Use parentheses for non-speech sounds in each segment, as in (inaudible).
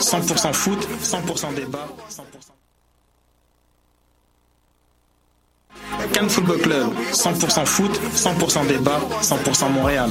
100% foot, 100% débat, 100%. Cannes Football Club, 100% foot, 100% débat, 100% Montréal.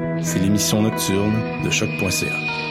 c'est l'émission nocturne de choc.ca.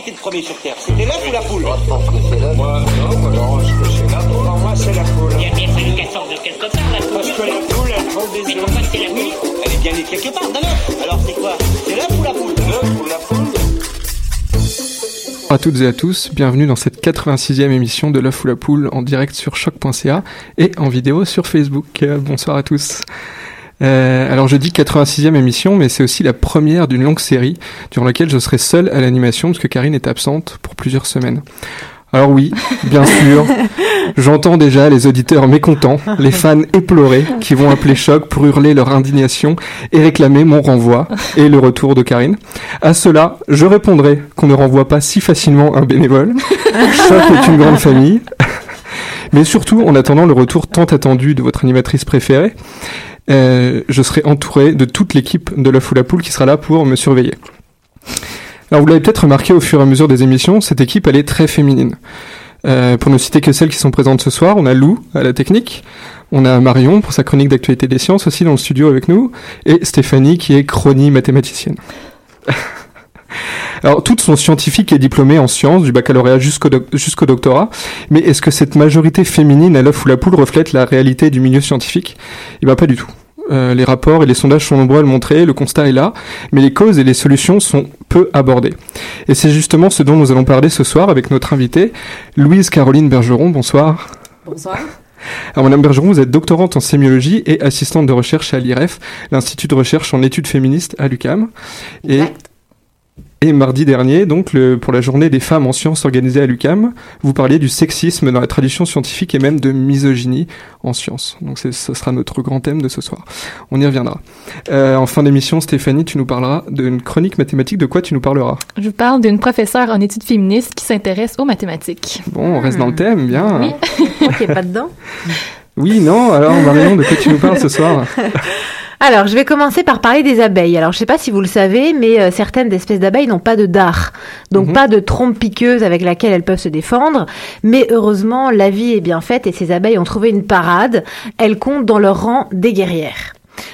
Qui était le premier sur Terre C'était l'œuf ou la poule Moi, je pense que c'est l'œuf. Moi, non, moi, j'arrange que c'est l'œuf. Pour moi, c'est la poule. Il y a bien fallu qu'elle sorte de quelque part, la poule. Parce que la poule, elle prend des Mais œufs. pourquoi c'est la nuit Elle est bien née quelque part, d'un œuf. Alors c'est quoi C'est l'œuf ou la poule L'œuf ou la poule à toutes et à tous, bienvenue dans cette 86e émission de l'œuf ou la poule en direct sur choc.ca et en vidéo sur Facebook. Euh, bonsoir à tous. Euh, alors je dis 86e émission, mais c'est aussi la première d'une longue série durant laquelle je serai seul à l'animation parce que Karine est absente pour plusieurs semaines. Alors oui, bien (laughs) sûr, j'entends déjà les auditeurs mécontents, les fans éplorés qui vont appeler Choc pour hurler leur indignation et réclamer mon renvoi et le retour de Karine. À cela, je répondrai qu'on ne renvoie pas si facilement un bénévole. Choc est une grande famille. Mais surtout, en attendant le retour tant attendu de votre animatrice préférée, euh, je serai entouré de toute l'équipe de l'œuf ou la poule qui sera là pour me surveiller. Alors vous l'avez peut-être remarqué au fur et à mesure des émissions, cette équipe elle est très féminine. Euh, pour ne citer que celles qui sont présentes ce soir, on a Lou à la technique, on a Marion pour sa chronique d'actualité des sciences aussi dans le studio avec nous, et Stéphanie qui est chronie mathématicienne. (laughs) Alors, toutes sont scientifiques et diplômées en sciences, du baccalauréat jusqu'au doc- jusqu'au doctorat. Mais est-ce que cette majorité féminine à l'œuf ou la poule reflète la réalité du milieu scientifique? Eh ben, pas du tout. Euh, les rapports et les sondages sont nombreux à le montrer, le constat est là, mais les causes et les solutions sont peu abordées. Et c'est justement ce dont nous allons parler ce soir avec notre invitée, Louise Caroline Bergeron. Bonsoir. Bonsoir. Alors, Madame Bergeron, vous êtes doctorante en sémiologie et assistante de recherche à l'IREF, l'Institut de recherche en études féministes à l'UCAM. Et et mardi dernier, donc le, pour la journée des femmes en sciences organisée à l'UCAM, vous parliez du sexisme dans la tradition scientifique et même de misogynie en sciences. Donc ce sera notre grand thème de ce soir. On y reviendra. Euh, en fin d'émission, Stéphanie, tu nous parleras d'une chronique mathématique. De quoi tu nous parleras? Je vous parle d'une professeure en études féministes qui s'intéresse aux mathématiques. Bon, on reste dans le thème, bien. Oui, (laughs) ok, pas dedans. Oui, non. Alors Marion, de quoi tu nous parles ce soir? (laughs) alors, je vais commencer par parler des abeilles. Alors, je ne sais pas si vous le savez, mais euh, certaines espèces d'abeilles n'ont pas de dard, donc Mhm. pas de trompe piqueuse avec laquelle elles peuvent se défendre. Mais heureusement, la vie est bien faite et ces abeilles ont trouvé une parade. Elles comptent dans leur rang des guerrières.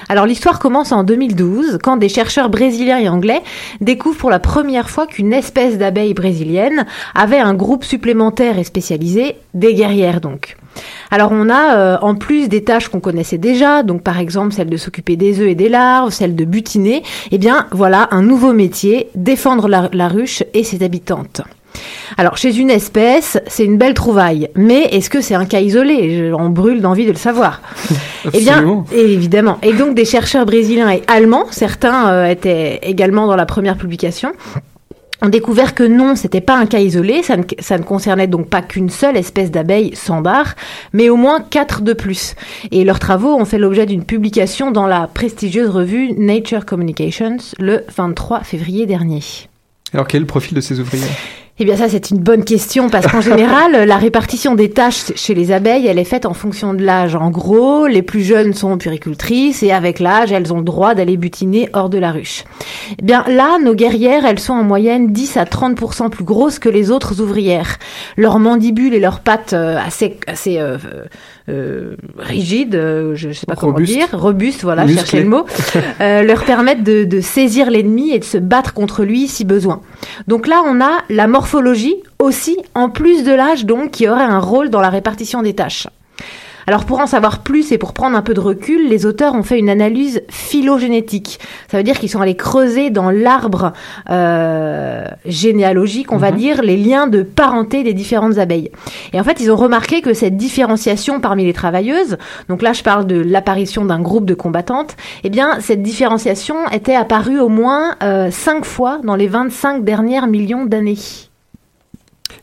Alors l'histoire commence en 2012 quand des chercheurs brésiliens et anglais découvrent pour la première fois qu'une espèce d'abeille brésilienne avait un groupe supplémentaire et spécialisé, des guerrières donc. Alors on a, euh, en plus des tâches qu'on connaissait déjà, donc par exemple celle de s'occuper des œufs et des larves, celle de butiner, eh bien voilà un nouveau métier, défendre la, la ruche et ses habitantes. Alors, chez une espèce, c'est une belle trouvaille. Mais est-ce que c'est un cas isolé? On brûle d'envie de le savoir. (laughs) eh bien, évidemment. Et donc, des chercheurs brésiliens et allemands, certains euh, étaient également dans la première publication, ont découvert que non, c'était pas un cas isolé, ça ne, ça ne concernait donc pas qu'une seule espèce d'abeille sans dard, mais au moins quatre de plus. Et leurs travaux ont fait l'objet d'une publication dans la prestigieuse revue Nature Communications le 23 février dernier. Alors quel est le profil de ces ouvriers? Eh bien ça c'est une bonne question parce qu'en général (laughs) la répartition des tâches chez les abeilles elle est faite en fonction de l'âge. En gros les plus jeunes sont puricultrices et avec l'âge elles ont le droit d'aller butiner hors de la ruche. Eh bien là nos guerrières elles sont en moyenne 10 à 30% plus grosses que les autres ouvrières. Leurs mandibules et leurs pattes euh, assez, assez euh, euh, rigides, euh, je, je sais pas Robustes. comment dire, robustes voilà, Musclés. cherchez le mot, (laughs) leur permettent de, de saisir l'ennemi et de se battre contre lui si besoin. Donc là, on a la morphologie aussi, en plus de l'âge, donc, qui aurait un rôle dans la répartition des tâches. Alors pour en savoir plus et pour prendre un peu de recul, les auteurs ont fait une analyse phylogénétique. Ça veut dire qu'ils sont allés creuser dans l'arbre euh, généalogique, on va dire, les liens de parenté des différentes abeilles. Et en fait, ils ont remarqué que cette différenciation parmi les travailleuses, donc là je parle de l'apparition d'un groupe de combattantes, eh bien cette différenciation était apparue au moins euh, cinq fois dans les 25 dernières millions d'années.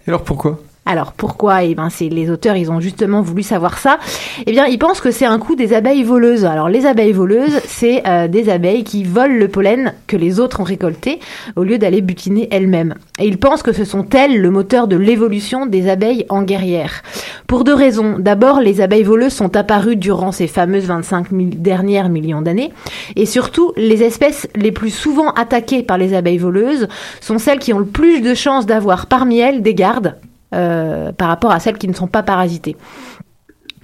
Et alors pourquoi? Alors pourquoi Eh ben c'est les auteurs, ils ont justement voulu savoir ça. Eh bien, ils pensent que c'est un coup des abeilles voleuses. Alors les abeilles voleuses, c'est euh, des abeilles qui volent le pollen que les autres ont récolté au lieu d'aller butiner elles-mêmes. Et ils pensent que ce sont elles le moteur de l'évolution des abeilles en guerrières. Pour deux raisons. D'abord, les abeilles voleuses sont apparues durant ces fameuses 25 000 dernières millions d'années. Et surtout, les espèces les plus souvent attaquées par les abeilles voleuses sont celles qui ont le plus de chances d'avoir parmi elles des gardes par rapport à celles qui ne sont pas parasitées.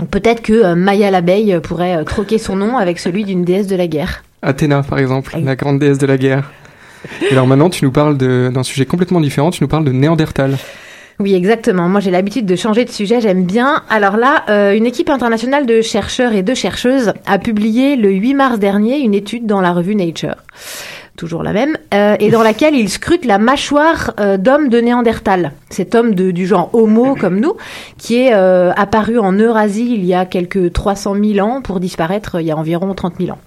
Donc peut-être que euh, Maya l'abeille pourrait euh, troquer son nom avec celui d'une déesse de la guerre. Athéna, par exemple, la grande déesse de la guerre. Et alors maintenant, tu nous parles d'un sujet complètement différent, tu nous parles de Néandertal. Oui, exactement. Moi, j'ai l'habitude de changer de sujet, j'aime bien. Alors là, euh, une équipe internationale de chercheurs et de chercheuses a publié le 8 mars dernier une étude dans la revue Nature. Toujours la même, euh, et dans laquelle ils scrutent la mâchoire euh, d'homme de Néandertal, cet homme de, du genre Homo comme nous, qui est euh, apparu en Eurasie il y a quelques 300 000 ans pour disparaître il y a environ 30 000 ans.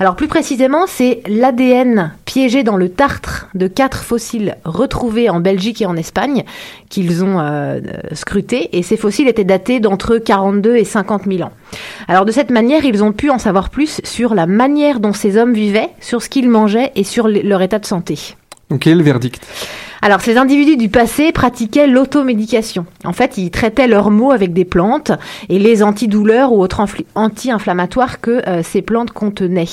Alors plus précisément, c'est l'ADN piégé dans le tartre de quatre fossiles retrouvés en Belgique et en Espagne qu'ils ont euh, scrutés. Et ces fossiles étaient datés d'entre 42 et 50 000 ans. Alors de cette manière, ils ont pu en savoir plus sur la manière dont ces hommes vivaient, sur ce qu'ils mangeaient et sur le- leur état de santé. Donc quel verdict? Alors, ces individus du passé pratiquaient l'automédication. En fait, ils traitaient leurs maux avec des plantes et les antidouleurs ou autres anti-inflammatoires que euh, ces plantes contenaient.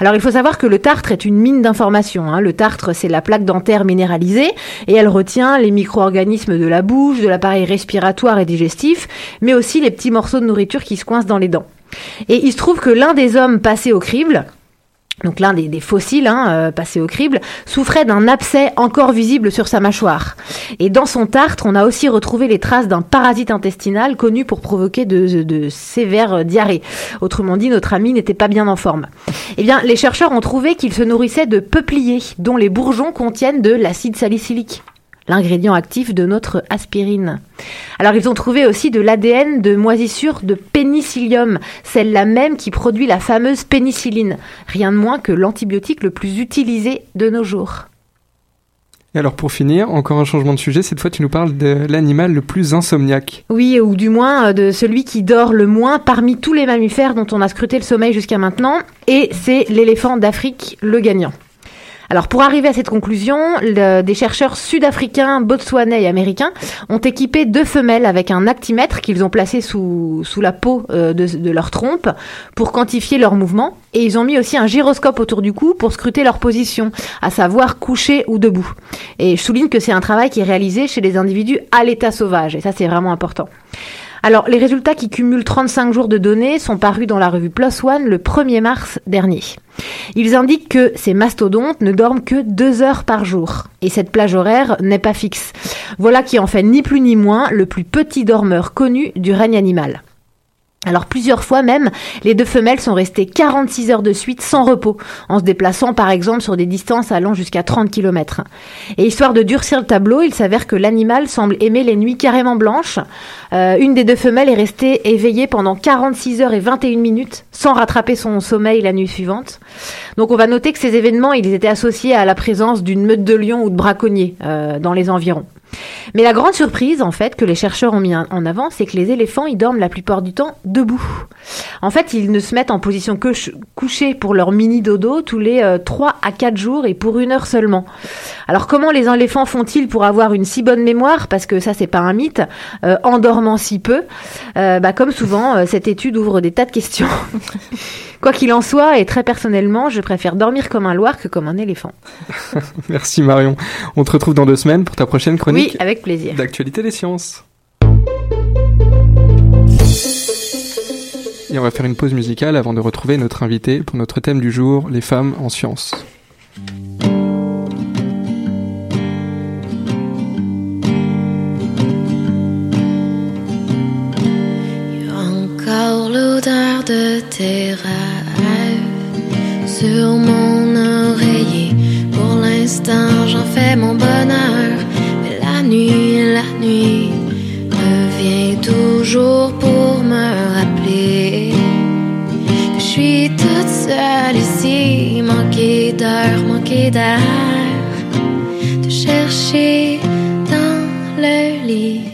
Alors, il faut savoir que le tartre est une mine d'informations. hein. Le tartre, c'est la plaque dentaire minéralisée et elle retient les micro-organismes de la bouche, de l'appareil respiratoire et digestif, mais aussi les petits morceaux de nourriture qui se coincent dans les dents. Et il se trouve que l'un des hommes passés au crible, donc l'un des, fossiles hein, euh, passés au crible, souffrait d'un abcès encore visible sur sa mâchoire. Et dans son tartre, on a aussi retrouvé les traces d'un parasite intestinal connu pour provoquer de, de sévères diarrhées. Autrement dit, notre ami n'était pas bien en forme. Eh bien, les chercheurs ont trouvé qu'il se nourrissait de peupliers, dont les bourgeons contiennent de l'acide salicylique l'ingrédient actif de notre aspirine. Alors ils ont trouvé aussi de l'ADN de moisissure de pénicillium, celle-là même qui produit la fameuse pénicilline, rien de moins que l'antibiotique le plus utilisé de nos jours. Et alors pour finir, encore un changement de sujet, cette fois tu nous parles de l'animal le plus insomniaque. Oui, ou du moins euh, de celui qui dort le moins parmi tous les mammifères dont on a scruté le sommeil jusqu'à maintenant, et c'est l'éléphant d'Afrique, le gagnant. Alors pour arriver à cette conclusion, des chercheurs sud-africains, botswanais et américains ont équipé deux femelles avec un actimètre qu'ils ont placé sous, sous la peau euh, de, de, leur trompe pour quantifier leurs mouvements. Et ils ont mis aussi un gyroscope autour du cou pour scruter leur position, à savoir couché ou debout. Et je souligne que c'est un travail qui est réalisé chez les individus à l'état sauvage, et ça c'est vraiment important. Alors, les résultats qui cumulent 35 jours de données sont parus dans la revue PLOS ONE le 1er mars dernier. Ils indiquent que ces mastodontes ne dorment que deux heures par jour. Et cette plage horaire n'est pas fixe. Voilà qui en fait ni plus ni moins le plus petit dormeur connu du règne animal. Alors plusieurs fois même, les deux femelles sont restées 46 heures de suite sans repos, en se déplaçant par exemple sur des distances allant jusqu'à 30 km. Et histoire de durcir le tableau, il s'avère que l'animal semble aimer les nuits carrément blanches. Euh, une des deux femelles est restée éveillée pendant 46 heures et 21 minutes sans rattraper son sommeil la nuit suivante. Donc on va noter que ces événements, ils étaient associés à la présence d'une meute de lions ou de braconniers euh, dans les environs. Mais la grande surprise, en fait, que les chercheurs ont mis en avant, c'est que les éléphants, ils dorment la plupart du temps debout. En fait, ils ne se mettent en position que couchée pour leur mini dodo tous les euh, 3 à 4 jours et pour une heure seulement. Alors comment les éléphants font-ils pour avoir une si bonne mémoire? Parce que ça, c'est pas un mythe, euh, en dormant si peu. Euh, bah, comme souvent, euh, cette étude ouvre des tas de questions. (laughs) Quoi qu'il en soit, et très personnellement, je préfère dormir comme un loir que comme un éléphant. (laughs) Merci Marion. On te retrouve dans deux semaines pour ta prochaine chronique. Oui, avec plaisir. D'actualité des sciences. Et on va faire une pause musicale avant de retrouver notre invité pour notre thème du jour, les femmes en sciences. Encore l'odeur de tes rêves sur mon oreiller. Pour l'instant, j'en fais mon bonheur. Mais la nuit, la nuit revient toujours pour me rappeler je suis toute seule ici, manquée d'air, manquée d'air. De chercher dans le lit,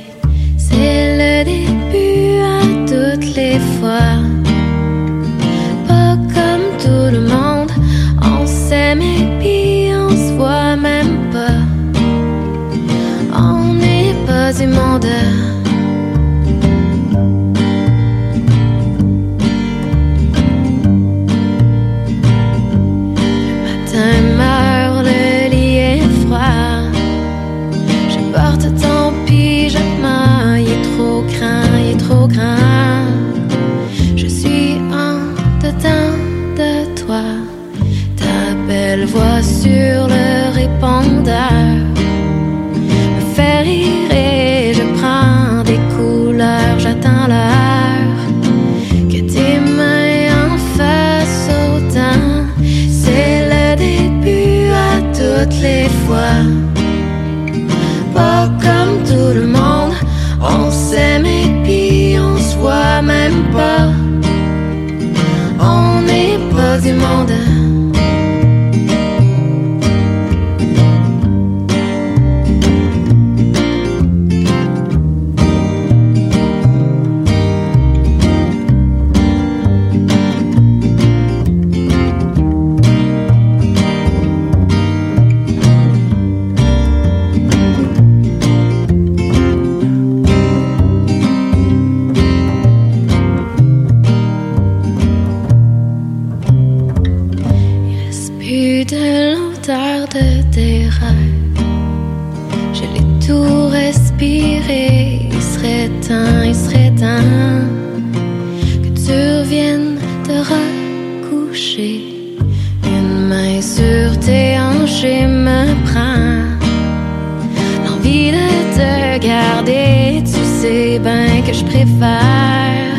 tu sais bien que je préfère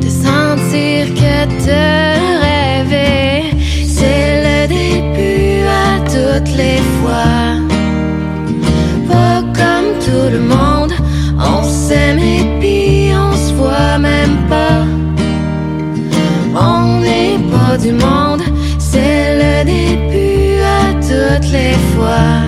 te sentir que te rêver. C'est le début à toutes les fois. Pas comme tout le monde, on s'aime et puis on se voit même pas. On n'est pas du monde, c'est le début à toutes les fois.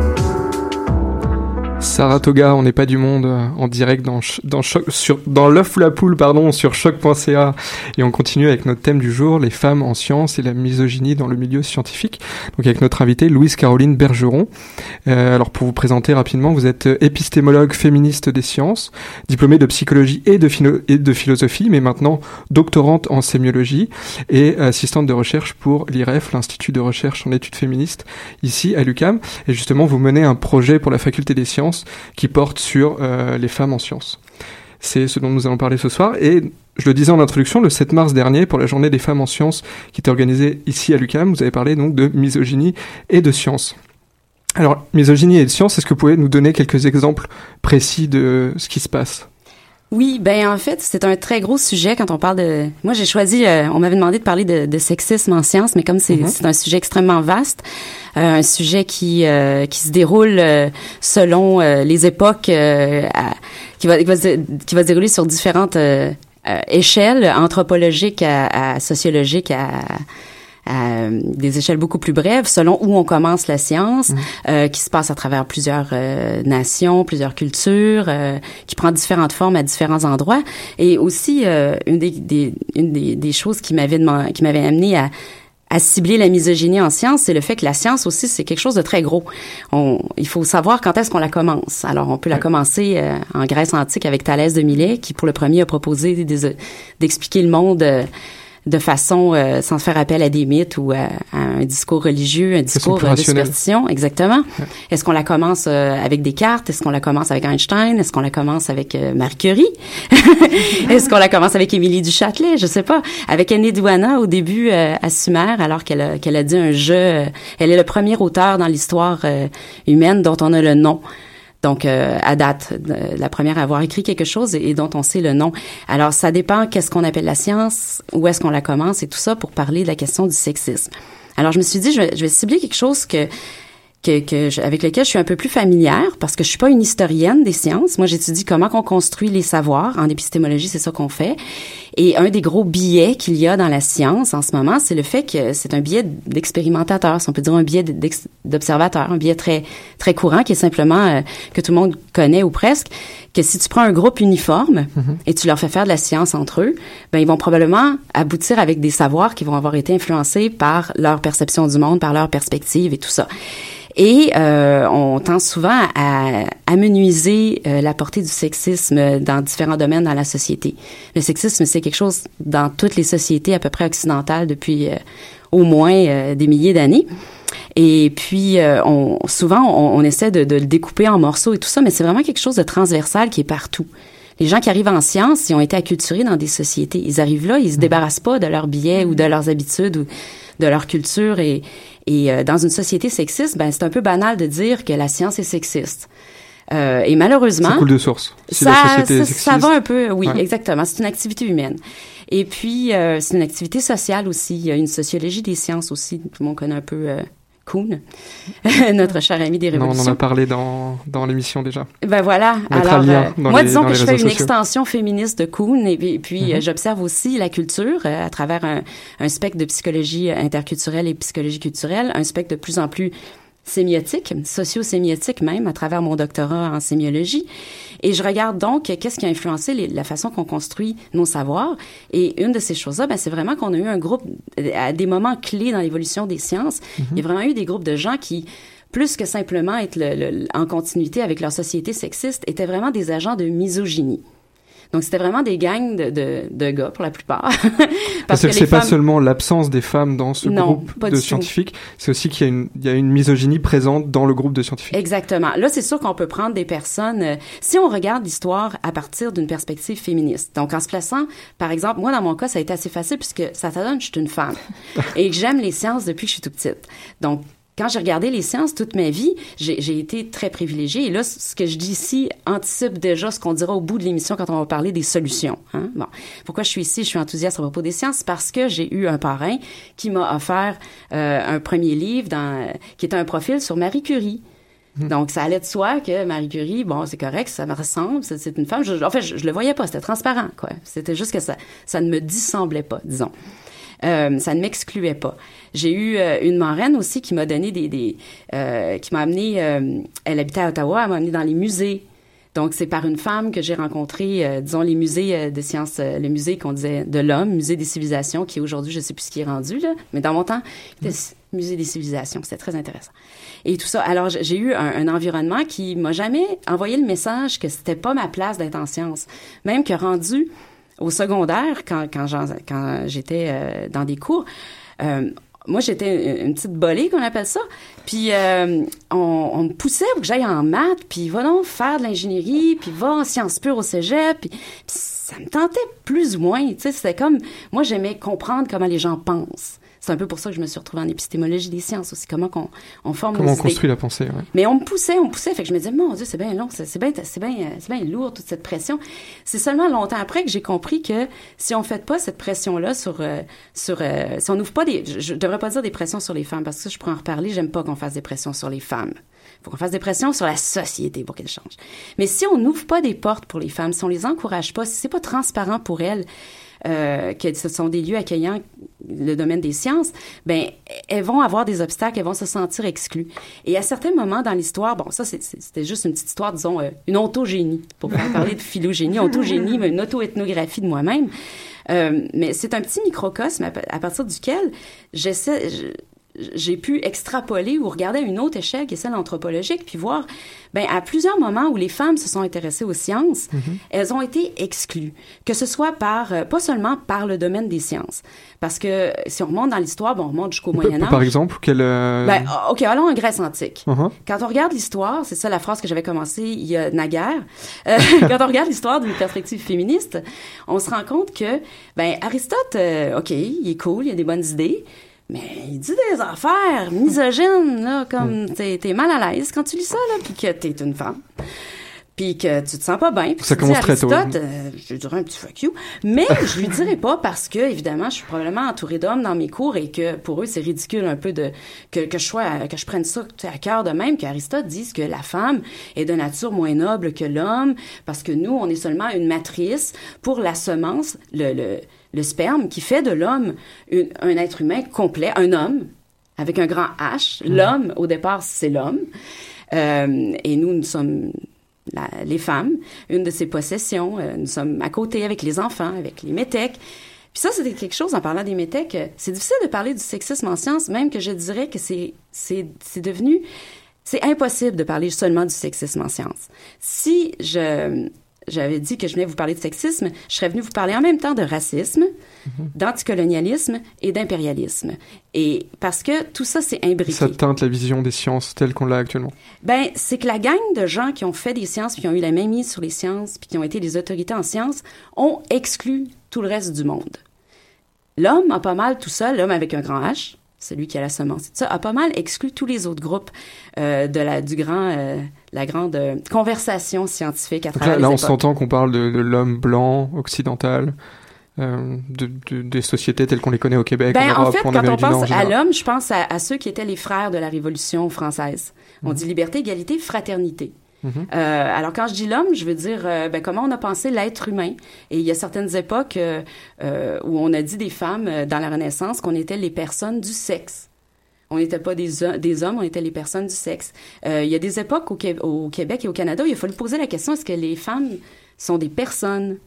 Saratoga, on n'est pas du monde, euh, en direct dans, dans, sur, dans l'œuf ou la poule, pardon, sur choc.ca. Et on continue avec notre thème du jour, les femmes en sciences et la misogynie dans le milieu scientifique. Donc avec notre invitée, Louise Caroline Bergeron. Euh, alors pour vous présenter rapidement, vous êtes euh, épistémologue féministe des sciences, diplômée de psychologie et de, et de philosophie, mais maintenant doctorante en sémiologie et assistante de recherche pour l'IREF, l'Institut de recherche en études féministes, ici à l'UCAM. Et justement, vous menez un projet pour la faculté des sciences qui porte sur euh, les femmes en sciences. C'est ce dont nous allons parler ce soir. Et je le disais en introduction, le 7 mars dernier, pour la journée des femmes en sciences qui était organisée ici à l'UCAM, vous avez parlé donc de misogynie et de science. Alors, misogynie et de science, est-ce que vous pouvez nous donner quelques exemples précis de ce qui se passe? Oui, ben en fait, c'est un très gros sujet quand on parle de. Moi, j'ai choisi. euh, on m'avait demandé de parler de, de sexisme en sciences, mais comme c'est c'est un sujet extrêmement vaste, euh, un sujet qui euh, qui se déroule euh, selon euh, les époques, euh, à- qui va qui va, se- qui va se dérouler sur différentes échelles anthropologiques à, à sociologiques à à des échelles beaucoup plus brèves, selon où on commence la science, euh, qui se passe à travers plusieurs euh, nations, plusieurs cultures, euh, qui prend différentes formes à différents endroits. Et aussi, euh, une, des, des, une des, des choses qui m'avait qui m'avait amené à à cibler la misogynie en science, c'est le fait que la science aussi, c'est quelque chose de très gros. On, il faut savoir quand est-ce qu'on la commence. Alors, on peut la commencer euh, en Grèce antique avec Thalès de Milet, qui pour le premier a proposé d'expliquer le monde euh, de façon euh, sans faire appel à des mythes ou à, à un discours religieux, un discours euh, de superstition. Exactement. Est-ce qu'on la commence euh, avec Descartes? Est-ce qu'on la commence avec Einstein? Est-ce qu'on la commence avec euh, Marie Curie? (laughs) Est-ce qu'on la commence avec Émilie du Châtelet? Je sais pas. Avec Annie Douana au début euh, à Sumer, alors qu'elle a, qu'elle a dit un jeu. euh, elle est le premier auteur dans l'histoire euh, humaine dont on a le nom. Donc, euh, à date, de- la première à avoir écrit quelque chose et, et dont on sait le nom. Alors, ça dépend qu'est-ce qu'on appelle la science, où est-ce qu'on la commence et tout ça pour parler de la question du sexisme. Alors, je me suis dit, je vais, je vais cibler quelque chose que que, que je- avec lequel je suis un peu plus familière parce que je suis pas une historienne des sciences. Moi, j'étudie comment qu'on construit les savoirs. En épistémologie, c'est ça qu'on fait. Et un des gros biais qu'il y a dans la science en ce moment, c'est le fait que c'est un biais d'expérimentateur, si on peut dire un biais d'ex- d'observateur, un biais très très courant qui est simplement euh, que tout le monde connaît ou presque, que si tu prends un groupe uniforme et tu leur fais faire de la science entre eux, ben ils vont probablement aboutir avec des savoirs qui vont avoir été influencés par leur perception du monde, par leur perspective et tout ça. Et euh, on tend souvent à amenuiser euh, la portée du sexisme dans différents domaines dans la société. Le sexisme, c'est quelque chose dans toutes les sociétés à peu près occidentales depuis euh, au moins euh, des milliers d'années. Et puis, euh, on, souvent, on, on essaie de, de le découper en morceaux et tout ça, mais c'est vraiment quelque chose de transversal qui est partout. Les gens qui arrivent en sciences, ils ont été acculturés dans des sociétés. Ils arrivent là, ils se débarrassent pas de leurs billets ou de leurs habitudes ou de leur culture. Et, et dans une société sexiste, ben, c'est un peu banal de dire que la science est sexiste. Euh, et malheureusement, Ça coule de source. Si ça, la société ça, ça va un peu, oui, Ouais. exactement. C'est une activité humaine. Et puis, euh, c'est une activité sociale aussi. Il y a une sociologie des sciences aussi. Tout le monde connaît un peu euh, Kuhn, (laughs) notre cher ami des Non, on révolutions. en a parlé dans, dans l'émission déjà. Ben voilà. Alors, euh, moi, les- disons que je fais une extension féministe de Kuhn et puis, puis, Mhm. euh, j'observe aussi la culture à travers un, un spectre de psychologie interculturelle et psychologie culturelle, un spectre de plus en plus sémiotique, socio-sémiotique même, à travers mon doctorat en sémiologie. Et je regarde donc qu'est-ce qui a influencé les- la façon qu'on construit nos savoirs. Et une de ces choses-là, ben, c'est vraiment qu'on a eu un groupe, à des moments clés dans l'évolution des sciences, il y a vraiment eu des groupes de gens qui plus que simplement être le- le- en continuité avec leur société sexiste, étaient vraiment des agents de misogynie. Donc, c'était vraiment des gangs de, de, de gars, pour la plupart. (laughs) Parce que c'est pas seulement l'absence des femmes dans ce Non, groupe de tout. scientifiques, c'est aussi qu'il y, a une- il y a une misogynie présente dans le groupe de scientifiques. Exactement. Là, c'est sûr qu'on peut prendre des personnes. euh, si on regarde l'histoire à partir d'une perspective féministe, donc en se plaçant, par exemple, moi dans mon cas, ça a été assez facile puisque ça donne, je suis une femme (laughs) et que j'aime les sciences depuis que je suis toute petite. Donc quand j'ai regardé les sciences toute ma vie, j'ai été très privilégiée. Et là, ce que je dis ici anticipe déjà ce qu'on dira au bout de l'émission quand on va parler des solutions. Hein? Bon, pourquoi je suis ici, je suis enthousiaste à propos des sciences? Parce que j'ai eu un parrain qui m'a offert euh, un premier livre dans, qui était un profil sur Marie Curie. Donc, ça allait de soi que Marie Curie, bon, c'est correct, ça me ressemble, c'est c'est une femme. Je, en fait, je, je le voyais pas, c'était transparent, quoi. C'était juste que ça, ça ne me dissemblait pas, disons. Euh, ça ne m'excluait pas. J'ai eu euh, une marraine aussi qui m'a donné des, des euh, qui m'a amené, elle habitait à Ottawa, elle m'a amené dans les musées. Donc c'est par une femme que j'ai rencontré, disons les musées de sciences, le musée qu'on disait de l'homme, musée des civilisations, qui aujourd'hui je sais plus ce qui est rendu là, mais dans mon temps c'était musée des civilisations, c'était très intéressant. Et tout ça. Alors j'ai eu un, un environnement qui m'a jamais envoyé le message que c'était pas ma place d'être en sciences, même que rendu au secondaire, quand, quand, quand j'étais euh, dans des cours, euh, moi, j'étais une, petite bolée, qu'on appelle ça. Puis, euh, on, on me poussait pour que j'aille en maths, puis va donc faire de l'ingénierie, puis va en sciences pures au cégep. Puis, puis ça me tentait plus ou moins. Tu sais, c'était comme... Moi, j'aimais comprendre comment les gens pensent. C'est un peu pour ça que je me suis retrouvée en épistémologie des sciences aussi, comment qu'on on forme Comment on idées. construit la pensée, ouais. Mais on me poussait, on me poussait. Fait que je me disais, mon Dieu, c'est bien long, c'est bien, c'est bien, c'est bien lourd, toute cette pression. C'est seulement longtemps après que j'ai compris que si on fait pas cette pression-là sur, euh, sur, euh, si on n'ouvre pas des, je, je devrais pas dire des pressions sur les femmes parce que ça, je pourrais en reparler. J'aime pas qu'on fasse des pressions sur les femmes. Faut qu'on fasse des pressions sur la société pour qu'elle change. Mais si on n'ouvre pas des portes pour les femmes, si on les encourage pas, si c'est pas transparent pour elles, euh, que ce sont des lieux accueillants, le domaine des sciences, ben elles vont avoir des obstacles, elles vont se sentir exclues. Et à certains moments dans l'histoire, bon, ça c'était juste une petite histoire, disons, euh, une autogénie, pour parler de phylogénie, (laughs) autogénie, mais une auto-ethnographie de moi-même. Euh, mais c'est un petit microcosme à, à partir duquel j'essaie, je- j'ai pu extrapoler ou regarder à une autre échelle qui est celle anthropologique, puis voir, ben à plusieurs moments où les femmes se sont intéressées aux sciences, elles ont été exclues, que ce soit par euh, pas seulement par le domaine des sciences, parce que si on remonte dans l'histoire, bon, on remonte jusqu'au Moyen Âge. Par exemple, quel... euh, Ben, ok, allons en Grèce antique. uh-huh. Quand on regarde l'histoire, c'est ça la phrase que j'avais commencé il y a naguère. Euh, (laughs) quand on regarde l'histoire d'une perspective féministe, on se rend compte que, ben, Aristote, euh, ok, il est cool, il a des bonnes idées, mais il dit des affaires misogynes, là, comme t'es, t'es mal à l'aise quand tu lis ça, là, puis que t'es une femme. Puis que tu te sens pas bien. Puis Ça tu dis commence très tôt. Aristote, euh, je lui dirais un petit fuck you. Mais je lui dirais pas parce que, évidemment, je suis probablement entourée d'hommes dans mes cours et que pour eux, c'est ridicule un peu de, que, que je sois, que je prenne ça à cœur de même, qu'Aristote dise que la femme est de nature moins noble que l'homme parce que nous, on est seulement une matrice pour la semence, le, le, le sperme qui fait de l'homme un être humain complet, un homme avec un grand H. L'homme, au départ, c'est l'homme. Euh, et nous, nous sommes la- les femmes, une de ses possessions. Euh, nous sommes à côté avec les enfants, avec les métèques. Puis ça, c'était quelque chose, en parlant des métèques, euh, c'est difficile de parler du sexisme en sciences, même que je dirais que c'est, c'est, c'est devenu, c'est impossible de parler seulement du sexisme en sciences. Si je, j'avais dit que je venais vous parler de sexisme, je serais venue vous parler en même temps de racisme, d'anticolonialisme et d'impérialisme. Et parce que tout ça, c'est imbriqué. Ça teinte la vision des sciences telle qu'on l'a actuellement? Ben, c'est que la gang de gens qui ont fait des sciences, puis qui ont eu la même mise sur les sciences, puis qui ont été des autorités en sciences, ont exclu tout le reste du monde. L'homme a pas mal tout seul, l'homme avec un grand H, celui qui a la semence, ça, a pas mal exclu tous les autres groupes euh, de la du grand, euh, la grande euh, conversation scientifique à Donc travers là, là les on s'entend qu'on parle de, de l'homme blanc, occidental, euh, de, de- des sociétés telles qu'on les connaît au Québec, Ben, en en Europe, fait, quand on pense à l'homme, je pense à, à ceux qui étaient les frères de la Révolution française. On Mhm. dit liberté, égalité, fraternité. Mhm. Euh, alors quand je dis l'homme, je veux dire euh, ben, comment on a pensé l'être humain. Et il y a certaines époques euh, où on a dit des femmes dans la Renaissance qu'on était les personnes du sexe. On n'était pas des, ho- des hommes, on était les personnes du sexe. Il y a des époques au Québec et au Canada où il a fallu poser la question est-ce que les femmes sont des personnes?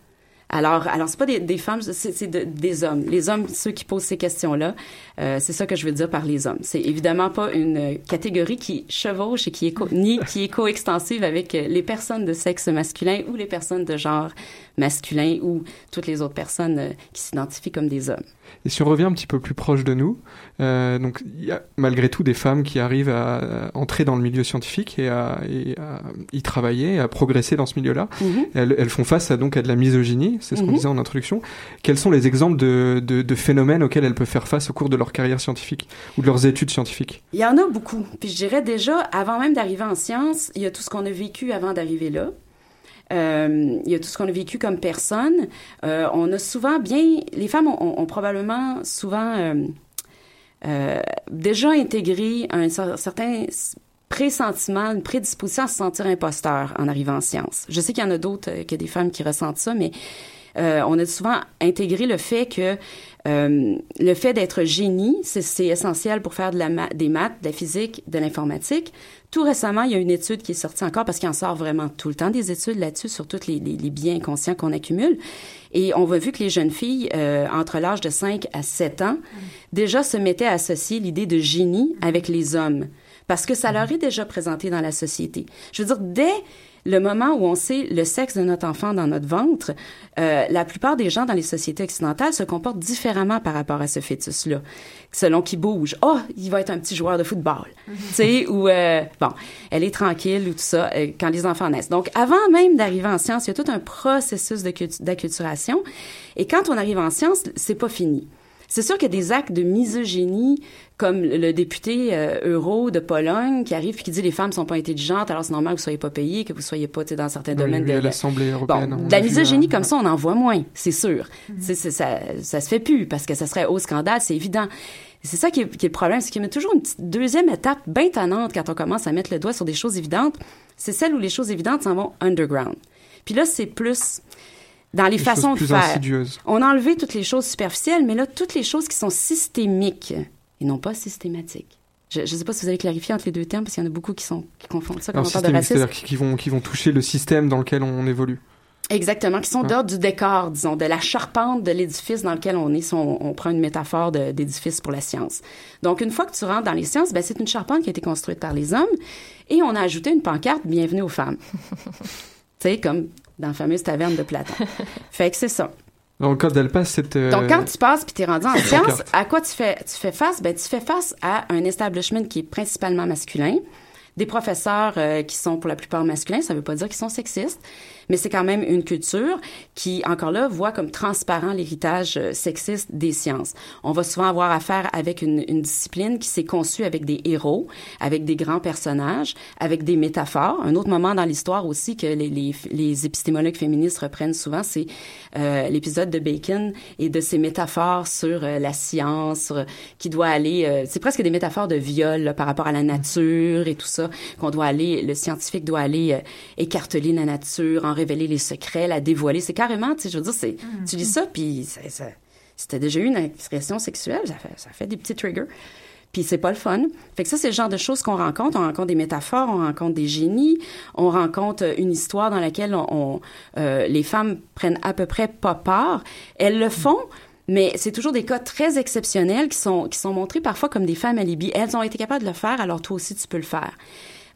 Alors, alors c'est pas des, des femmes, c'est c'est de- des hommes. Les hommes, ceux qui posent ces questions-là, euh, c'est ça que je veux dire par les hommes. C'est évidemment pas une catégorie qui chevauche et qui est co- ni (laughs) qui est coextensive avec les personnes de sexe masculin ou les personnes de genre masculin ou toutes les autres personnes euh, qui s'identifient comme des hommes. Et si on revient un petit peu plus proche de nous, euh, donc il y a malgré tout des femmes qui arrivent à, entrer dans le milieu scientifique et à, et à y travailler, à progresser dans ce milieu-là. Mhm. elles, elles font face à donc à de la misogynie, c'est ce qu'on Mhm. disait en introduction. Quels sont les exemples de, de, de phénomènes auxquels elles peuvent faire face au cours de leur carrière scientifique ou de leurs études scientifiques? Il y en a beaucoup. Puis je dirais déjà, avant même d'arriver en sciences, il y a tout ce qu'on a vécu avant d'arriver là. Euh, il y a tout ce qu'on a vécu comme personne. Euh, on a souvent bien... Les femmes ont, probablement souvent euh, déjà intégré un cer- certain pressentiment, une prédisposition à se sentir imposteur en arrivant en sciences. Je sais qu'il y en a d'autres que des femmes qui ressentent ça, mais on a souvent intégré le fait que le fait d'être génie, c'est- essentiel pour faire des maths, de la physique, de l'informatique. Tout récemment, il y a une étude qui est sortie encore parce qu'il en sort vraiment tout le temps des études là-dessus sur tous les, les, les biens inconscients qu'on accumule. Et on a vu que les jeunes filles, euh, entre l'âge de 5 à 7 ans, déjà se mettaient à associer l'idée de génie avec les hommes parce que ça leur est déjà présenté dans la société. Je veux dire, dès le moment où on sait le sexe de notre enfant dans notre ventre, euh, la plupart des gens dans les sociétés occidentales se comportent différemment par rapport à ce fœtus-là, selon qu'il bouge. Oh, il va être un petit joueur de football, (laughs) tu sais, ou euh, bon, elle est tranquille ou tout ça euh, quand les enfants naissent. Donc, avant même d'arriver en sciences, il y a tout un processus d'acculturation. Et quand on arrive en sciences, c'est pas fini. C'est sûr qu'il y a des actes de misogynie, comme le député euh, euro de Pologne qui arrive et qui dit les femmes sont pas intelligentes, alors c'est normal que vous soyez pas payés, que vous soyez pas tu sais, dans certains Oui, domaines de l'Assemblée européenne. Bon, on de la misogynie comme ça, on en voit moins, c'est sûr. C'est- c'est- ça, ça se fait plus parce que ça serait au scandale, c'est évident. C'est ça qui est, qui est le problème, c'est qu'il y a toujours une petite deuxième étape bien tannante quand on commence à mettre le doigt sur des choses évidentes. C'est celle où les choses évidentes s'en vont underground. Puis là, c'est plus dans les façons de faire. insidieuses. On a enlevé toutes les choses superficielles, mais là, toutes les choses qui sont systémiques et non pas systématiques. Je ne sais pas si vous avez clarifié entre les deux termes, parce qu'il y en a beaucoup qui, sont, qui confondent ça quand Alors, on parle de racisme. c'est-à-dire qui, qui vont, qui vont toucher le système dans lequel on évolue. Exactement, qui sont Ouais. d'ordre du décor, disons, de la charpente de l'édifice dans lequel on est, si on, on prend une métaphore d'édifice pour la science. Donc, une fois que tu rentres dans les sciences, ben, c'est une charpente qui a été construite par les hommes et on a ajouté une pancarte « Bienvenue aux femmes ». (laughs) Tu sais, comme dans la fameuse taverne de Platon. (laughs) fait que c'est ça. Dans le cas d'Alpas, cette... euh, Donc, quand tu passes puis tu es rendu en (laughs) sciences, à quoi tu fais, tu fais face? Ben, tu fais face à un establishment qui est principalement masculin, des professeurs euh, qui sont pour la plupart masculins, ça veut pas dire qu'ils sont sexistes, mais c'est quand même une culture qui, encore là, voit comme transparent l'héritage euh, sexiste des sciences. On va souvent avoir affaire avec une, une discipline qui s'est conçue avec des héros, avec des grands personnages, avec des métaphores. Un autre moment dans l'histoire aussi que les, les, les épistémologues féministes reprennent souvent, c'est euh, l'épisode de Bacon et de ses métaphores sur euh, la science, sur, qui doit aller... euh, c'est presque des métaphores de viol là, par rapport à la nature et tout ça, qu'on doit aller... Le scientifique doit aller euh, écarteler la nature, en révéler les secrets, la dévoiler. C'est carrément, tu sais, je veux dire, c'est, tu lis ça, puis ça, ça, si t'as déjà eu une expression sexuelle, ça fait, ça fait des petits triggers. Puis c'est pas le fun. Fait que ça, c'est le genre de choses qu'on rencontre. On rencontre des métaphores, on rencontre des génies, on rencontre euh, une histoire dans laquelle on, on, euh, les femmes prennent à peu près pas part. Elles le font, mais c'est toujours des cas très exceptionnels qui sont, qui sont montrés parfois comme des femmes alibi. Elles ont été capables de le faire, alors toi aussi tu peux le faire.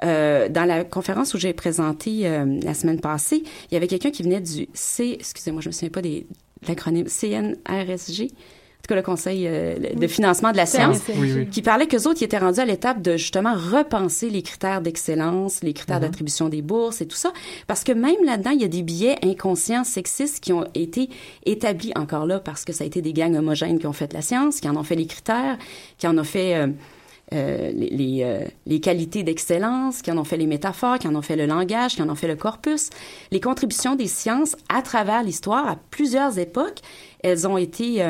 Euh, dans la conférence où j'ai présenté euh, la semaine passée, il y avait quelqu'un qui venait du C, excusez-moi, je me souviens pas des de l'acronyme CNRSG, en tout cas le Conseil euh, de financement de la science, Oui, oui. qui parlait qu'eux autres, ils étaient rendus à l'étape de justement repenser les critères d'excellence, les critères d'attribution des bourses et tout ça, parce que même là-dedans, il y a des biais inconscients sexistes qui ont été établis encore là parce que ça a été des gangs homogènes qui ont fait la science, qui en ont fait les critères, qui en ont fait euh, euh, euh, les qualités d'excellence, qui en ont fait les métaphores, qui en ont fait le langage, qui en ont fait le corpus. Les contributions des sciences à travers l'histoire, à plusieurs époques, elles ont été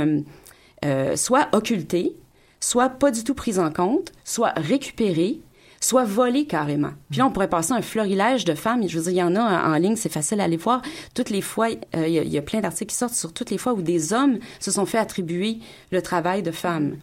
euh, soit occultées, soit pas du tout prises en compte, soit récupérées, soit volées carrément. Puis là, on pourrait passer un florilège de femmes. Je veux dire, il y en a en, ligne, c'est facile à aller voir. Toutes les fois, il y a plein d'articles qui sortent sur toutes les fois où des hommes se sont fait attribuer le travail de femmes.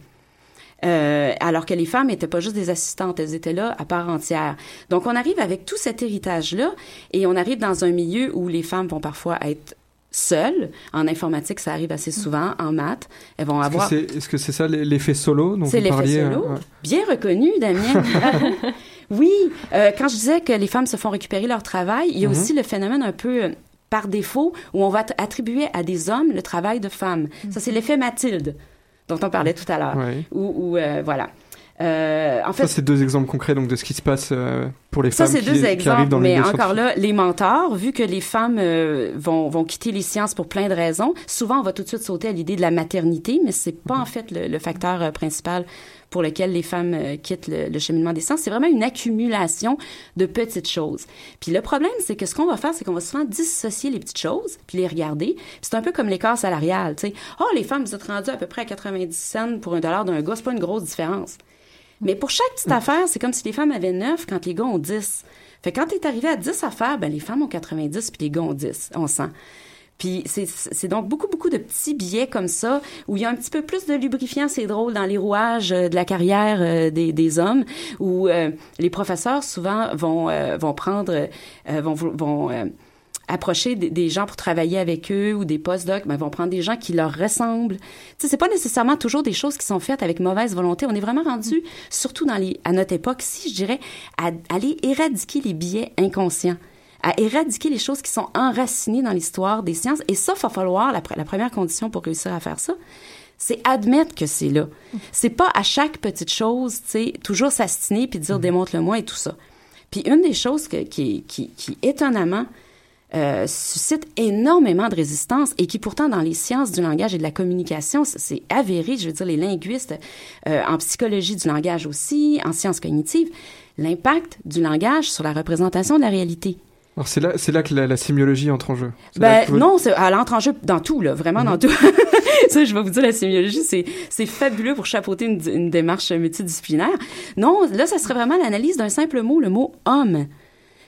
Euh, alors que les femmes n'étaient pas juste des assistantes, elles étaient là à part entière. Donc on arrive avec tout cet héritage-là et on arrive dans un milieu où les femmes vont parfois être seules. En informatique, ça arrive assez souvent. En maths, elles vont Est-ce avoir... que c'est est-ce que c'est ça l'effet solo dont C'est vous l'effet parliez solo. euh, ouais. Bien reconnu, Damien. (laughs) oui, euh, quand je disais que les femmes se font récupérer leur travail, il y a Mhm. aussi le phénomène un peu par défaut où on va t- attribuer à des hommes le travail de femmes. Ça, c'est l'effet Mathilde dont on parlait tout à l'heure. Ouais. Ou, euh, voilà. Euh, en fait, Ça, c'est deux exemples concrets donc de ce qui se passe euh, pour les ça, femmes c'est qui, deux qui arrivent exemples, dans mais encore là, les mentors, vu que les femmes euh, vont, vont quitter les sciences pour plein de raisons, souvent on va tout de suite sauter à l'idée de la maternité, mais c'est pas en fait le, le facteur euh, principal pour lequel les femmes euh, quittent le, le cheminement des sciences. C'est vraiment une accumulation de petites choses. Puis le problème, c'est que ce qu'on va faire, c'est qu'on va souvent dissocier les petites choses, puis les regarder. Puis c'est un peu comme l'écart salarial, tu sais. Oh, les femmes, vous êtes rendues à peu près à 90 cents pour un dollar d'un gars, c'est pas une grosse différence. Mais pour chaque petite affaire, c'est comme si les femmes avaient 9 quand les gars ont 10. Fait que quand t'es arrivé à 10 affaires, ben les femmes ont 90 puis les gars ont 10, on sent. Puis c'est donc beaucoup, beaucoup de petits billets comme ça, où il y a un petit peu plus de lubrifiant, c'est drôle, dans les rouages euh, de la carrière euh, des, des hommes, où euh, les professeurs, souvent, vont, euh, vont prendre, euh, vont, vont euh, approcher des, gens pour travailler avec eux ou des postdocs, ben, vont prendre des gens qui leur ressemblent. Tu sais, c'est pas nécessairement toujours des choses qui sont faites avec mauvaise volonté. On est vraiment rendu, surtout dans les, à notre époque, si je dirais, à aller éradiquer les biais inconscients à éradiquer les choses qui sont enracinées dans l'histoire des sciences. Et ça, il va falloir, la, pr- la première condition pour réussir à faire ça, c'est admettre que c'est là. C'est pas à chaque petite chose, tu sais, toujours s'astiner puis dire démontre-le-moi et tout ça. Puis une des choses que- qui, qui, qui étonnamment euh, suscite énormément de résistance et qui pourtant dans les sciences du langage et de la communication, c'est avéré, je veux dire les linguistes, euh, en psychologie du langage aussi, en sciences cognitives, l'impact du langage sur la représentation de la réalité. Alors c'est là, c'est là que la, la sémiologie entre en jeu. Ben vous- non, elle entre en jeu dans tout là, vraiment dans tout. (laughs) ça, je vais vous dire, la sémiologie, c'est c'est fabuleux pour chapeauter une, une démarche multidisciplinaire. Non, là, ça serait vraiment l'analyse d'un simple mot, le mot homme.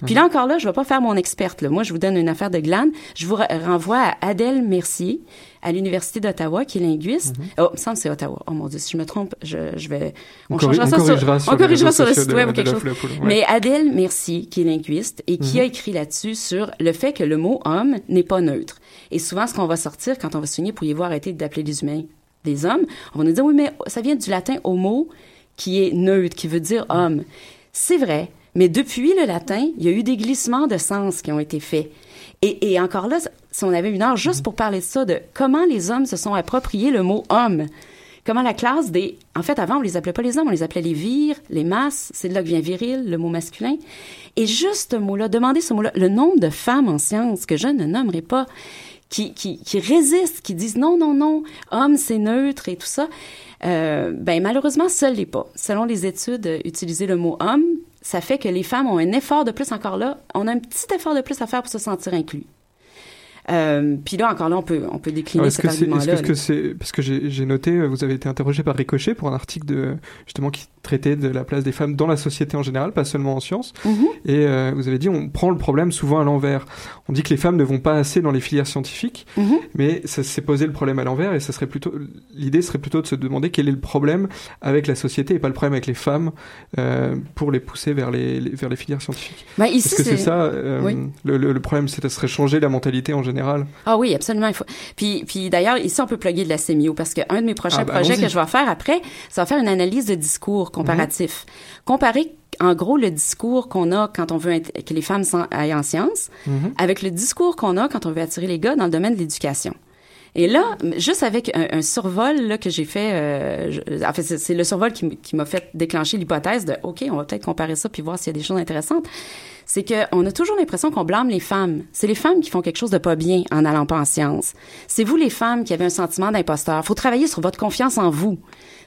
Puis là encore là, je vais pas faire mon experte. Là. Moi, je vous donne une affaire de glane. Je vous re- renvoie à Adèle Mercier à l'université d'Ottawa, qui est linguiste. Oh, il me semble que c'est Ottawa. Oh mon Dieu, si je me trompe, je, je vais. On on ça corrigera sur on corrigera sur le site web ou quelque chose. Poule, ouais. Mais Adèle Mercier, qui est linguiste et qui a écrit là-dessus sur le fait que le mot homme n'est pas neutre. Et souvent, ce qu'on va sortir quand on va souligner, pourriez-vous arrêter d'appeler les humains des hommes, on va nous dire, oui, mais ça vient du latin homo, qui est neutre, qui veut dire homme. C'est vrai, mais depuis le latin, il y a eu des glissements de sens qui ont été faits. Et, encore là, si on avait une heure juste pour parler de ça, de comment les hommes se sont appropriés le mot homme, comment la classe des... En fait, avant, on les appelait pas les hommes, on les appelait les vires, les masses, c'est de là que vient viril, le mot masculin. Et juste ce mot-là, demandez ce mot-là, le nombre de femmes en sciences que je ne nommerai pas, qui, qui résistent, qui disent non, non, non, homme, c'est neutre et tout ça, euh, ben malheureusement, seul l'est pas. Selon les études, euh, utiliser le mot homme, ça fait que les femmes ont un effort de plus encore là. On a un petit effort de plus à faire pour se sentir inclus. Euh, puis là, encore là, on peut, on peut décliner Alors, cet que c'est, est-ce argument-là. est-ce que c'est, parce que j'ai, noté, euh, vous avez été interrogé par Ricochet pour un article de, justement, qui traitait de la place des femmes dans la société en général, pas seulement en sciences. Mhm. Et euh, vous avez dit, on prend le problème souvent à l'envers. On dit que les femmes ne vont pas assez dans les filières scientifiques, Mhm. mais ça s'est posé le problème à l'envers et ça serait plutôt, l'idée serait plutôt de se demander quel est le problème avec la société et pas le problème avec les femmes euh, pour les pousser vers les, les- vers les filières scientifiques. Ben, ici, Est-ce que c'est, ça Oui. le, le, le problème, c'est ça serait changer la mentalité en général? Ah oui, absolument. Il faut... Puis, puis d'ailleurs, ici, on peut plugger de la sémio parce qu'un de mes prochains Ah, ben, projets que je vais faire après, ça va faire une analyse de discours comparatif. Comparer, en gros, le discours qu'on a quand on veut que les femmes aillent en sciences Mhm. avec le discours qu'on a quand on veut attirer les gars dans le domaine de l'éducation. Et là, juste avec un, un survol là, que j'ai fait, euh, je- en fait, c'est le survol qui, qui m'a fait déclencher l'hypothèse de, OK, on va peut-être comparer ça puis voir s'il y a des choses intéressantes. C'est qu'on a toujours l'impression qu'on blâme les femmes. C'est les femmes qui font quelque chose de pas bien en allant pas en sciences. C'est vous les femmes qui avez un sentiment d'imposteur. Faut travailler sur votre confiance en vous.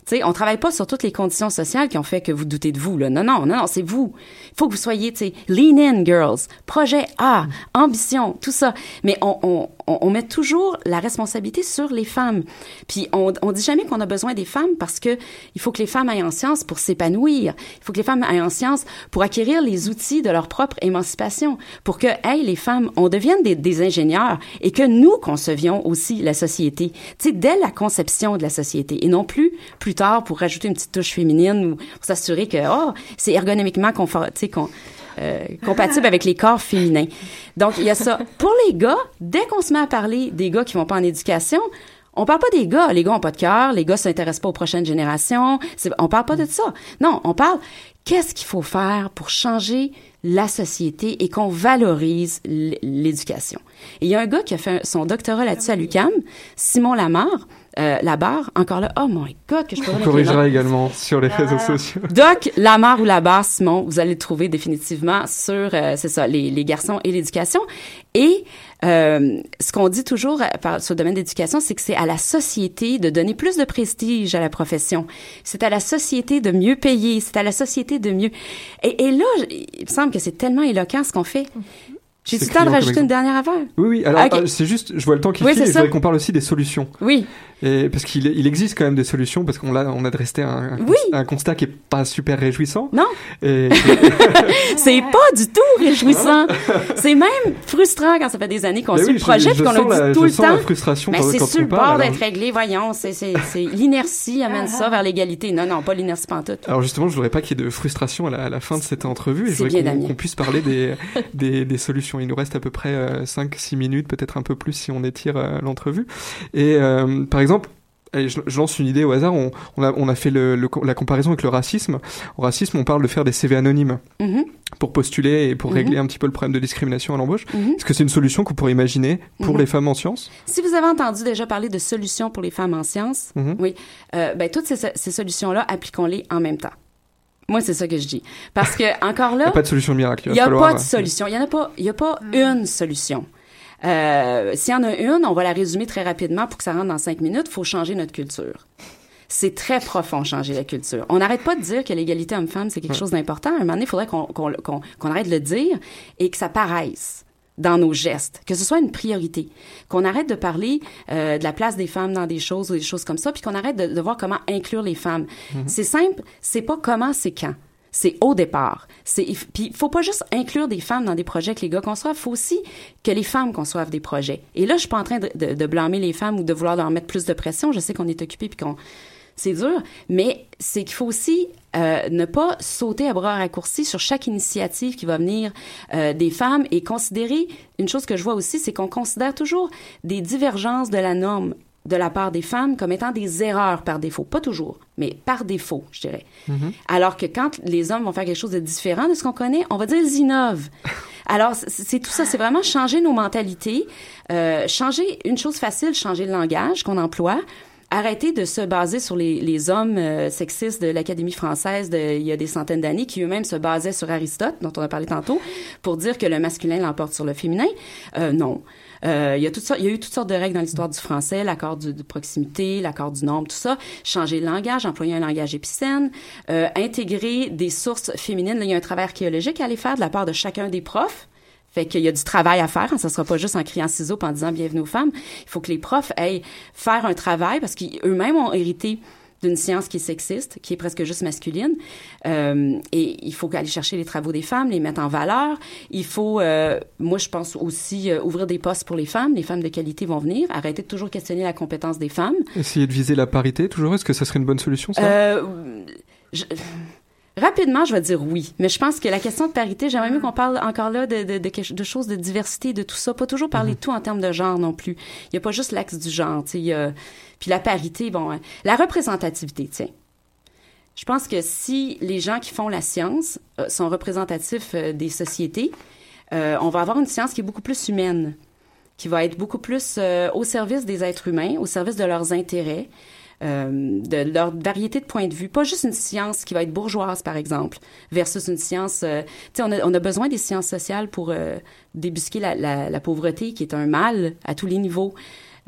Tu sais, on travaille pas sur toutes les conditions sociales qui ont fait que vous doutez de vous. Là. Non, non, non, non, c'est vous. Il faut que vous soyez, tu lean in, girls. Projet A, ambition, tout ça. Mais on, on, on, on met toujours la responsabilité sur les femmes. Puis on, on dit jamais qu'on a besoin des femmes parce que il faut que les femmes aillent en sciences pour s'épanouir. Il faut que les femmes aillent en sciences pour acquérir les outils de leur propre émancipation, pour que, hey, les femmes, on devienne des, des ingénieurs et que nous concevions aussi la société. Tu sais, dès la conception de la société et non plus plus tard pour rajouter une petite touche féminine ou pour s'assurer que, oh, c'est ergonomiquement confort, tu sais, qu'on euh, compatible avec les corps féminins. Donc, il y a ça. Pour les gars, dès qu'on se met à parler des gars qui vont pas en éducation, on parle pas des gars. Les gars ont pas de cœur. Les gars s'intéressent pas aux prochaines générations. On parle pas de ça. Non, on parle qu'est-ce qu'il faut faire pour changer la société et qu'on valorise l'éducation. Il y a un gars qui a fait son doctorat là-dessus à l'UQAM, Simon Lamarre, euh, Labarre, encore là, oh my God, que je peux On corrigera également sur les réseaux Ah. sociaux. Doc, Lamar ou Labarre, Simon, vous allez le trouver définitivement sur, euh, c'est ça, les, les garçons et l'éducation. Et euh, ce qu'on dit toujours euh, par, sur le domaine d'éducation, c'est que c'est à la société de donner plus de prestige à la profession. C'est à la société de mieux payer. C'est à la société de mieux. Et, et là, il me semble que c'est tellement éloquent ce qu'on fait. J'ai C'est du temps de rajouter une dernière affaire. Oui, oui. Alors, Ok. euh, c'est juste, je vois le temps qui Oui, file c'est et je voudrais qu'on parle aussi des solutions. Oui. Et parce qu'il il existe quand même des solutions, parce qu'on l'a, on a dressé un, un, Oui. un constat qui est pas super réjouissant. Non. Et, (laughs) c'est pas du tout réjouissant. (laughs) c'est même frustrant quand ça fait des années qu'on suit oui, le je- projet je puis qu'on sens a la- dit tout je le sens temps. la frustration Mais quand- c'est sur le bord alors. d'être réglé, voyons. C'est, l'inertie amène ça vers l'égalité. Non, non, pas l'inertie pantoute. alors justement, je voudrais pas qu'il y ait de frustration à la, à la fin de cette entrevue, et je voudrais qu'on, puisse parler des, (laughs) des, des Il nous reste à peu près 5-6 minutes, peut-être un peu plus si on étire euh, l'entrevue. Et euh, par exemple, je, je lance une idée au hasard. On, on a, on a fait le, le- la comparaison avec le racisme. Au racisme, on parle de faire des CV anonymes Mhm. pour postuler et pour Mhm. régler un petit peu le problème de discrimination à l'embauche. Mhm. Est-ce que c'est une solution que vous pourriez imaginer pour les femmes en sciences? Si vous avez entendu déjà parler de solutions pour les femmes en sciences, oui, euh, ben, toutes ces, ces solutions-là, appliquons-les en même temps. Moi, c'est ça que je dis. Parce que, encore Il là, (laughs) n'y a pas de solution miracle. il n'y a falloir- pas de solution. Il y en a pas, il y a pas une solution. Euh, S'il y en a une, on va la résumer très rapidement pour que ça rentre dans cinq minutes. Il faut changer notre culture. C'est très profond, changer la culture. On n'arrête pas de dire que l'égalité homme-femme, c'est quelque Ouais. chose d'important. À un moment donné, il faudrait qu'on qu'on- qu'on- qu'on arrête de le dire et que ça paraisse dans nos gestes, que ce soit une priorité, qu'on arrête de parler euh, de la place des femmes dans des choses ou des choses comme ça, puis qu'on arrête de, de voir comment inclure les femmes. Mhm. C'est simple, c'est pas comment, c'est quand. C'est au départ. C'est puis il faut pas juste inclure des femmes dans des projets que les gars conçoivent, faut aussi que les femmes conçoivent des projets. Et là, je suis pas en train de, de- de blâmer les femmes ou de vouloir leur mettre plus de pression. Je sais qu'on est occupé puis qu'on c'est dur, mais c'est qu'il faut aussi euh, ne pas sauter à bras raccourcis sur chaque initiative qui va venir euh, des femmes et considérer une chose que je vois aussi, c'est qu'on considère toujours des divergences de la norme de la part des femmes comme étant des erreurs par défaut. Pas toujours, mais par défaut, je dirais. Alors que quand les hommes vont faire quelque chose de différent de ce qu'on connaît, on va dire ils innovent. (laughs) Alors, c'est c'est tout ça, c'est vraiment changer nos mentalités, euh, changer une chose facile, changer le langage qu'on emploie, arrêter de se baser sur les, les hommes euh, sexistes de l'Académie française de, il y a des centaines d'années qui eux-mêmes se basaient sur Aristote, dont on a parlé tantôt, pour dire que le masculin l'emporte sur le féminin. Euh, non. Euh, il, y a toutes sortes- il y a eu toutes sortes de règles dans l'histoire du français, l'accord de proximité, l'accord du nombre, tout ça. Changer le langage, employer un langage épicène, euh, intégrer des sources féminines. Là, il y a un travail archéologique à aller faire de la part de chacun des profs. Fait qu'il y a du travail à faire. hein. Ça sera pas juste en criant ciseaux en disant bienvenue aux femmes. Il faut que les profs aillent faire un travail parce qu'eux-mêmes ont hérité d'une science qui est sexiste, qui est presque juste masculine. Euh, et il faut aller chercher les travaux des femmes, les mettre en valeur. Il faut, euh, moi, je pense aussi euh, ouvrir des postes pour les femmes. Les femmes de qualité vont venir. Arrêter de toujours questionner la compétence des femmes. Essayer de viser la parité, toujours. Est-ce que ça serait une bonne solution, ça? Euh, je- Rapidement, je vais dire oui, mais je pense que la question de parité, j'aimerais mieux qu'on parle encore là de, de, de, quelque- de choses de diversité, de tout ça, pas toujours parler de tout en termes de genre non plus. Il n'y a pas juste l'axe du genre, tu sais. Puis la parité, bon, hein. la représentativité, tiens. Je pense que si les gens qui font la science euh, sont représentatifs euh, des sociétés, euh, on va avoir une science qui est beaucoup plus humaine, qui va être beaucoup plus euh, au service des êtres humains, au service de leurs intérêts, de leur variété de points de vue. Pas juste une science qui va être bourgeoise, par exemple, versus une science... euh, tu sais, on a, on a besoin des sciences sociales pour euh, débusquer la, la, pauvreté, qui est un mal à tous les niveaux.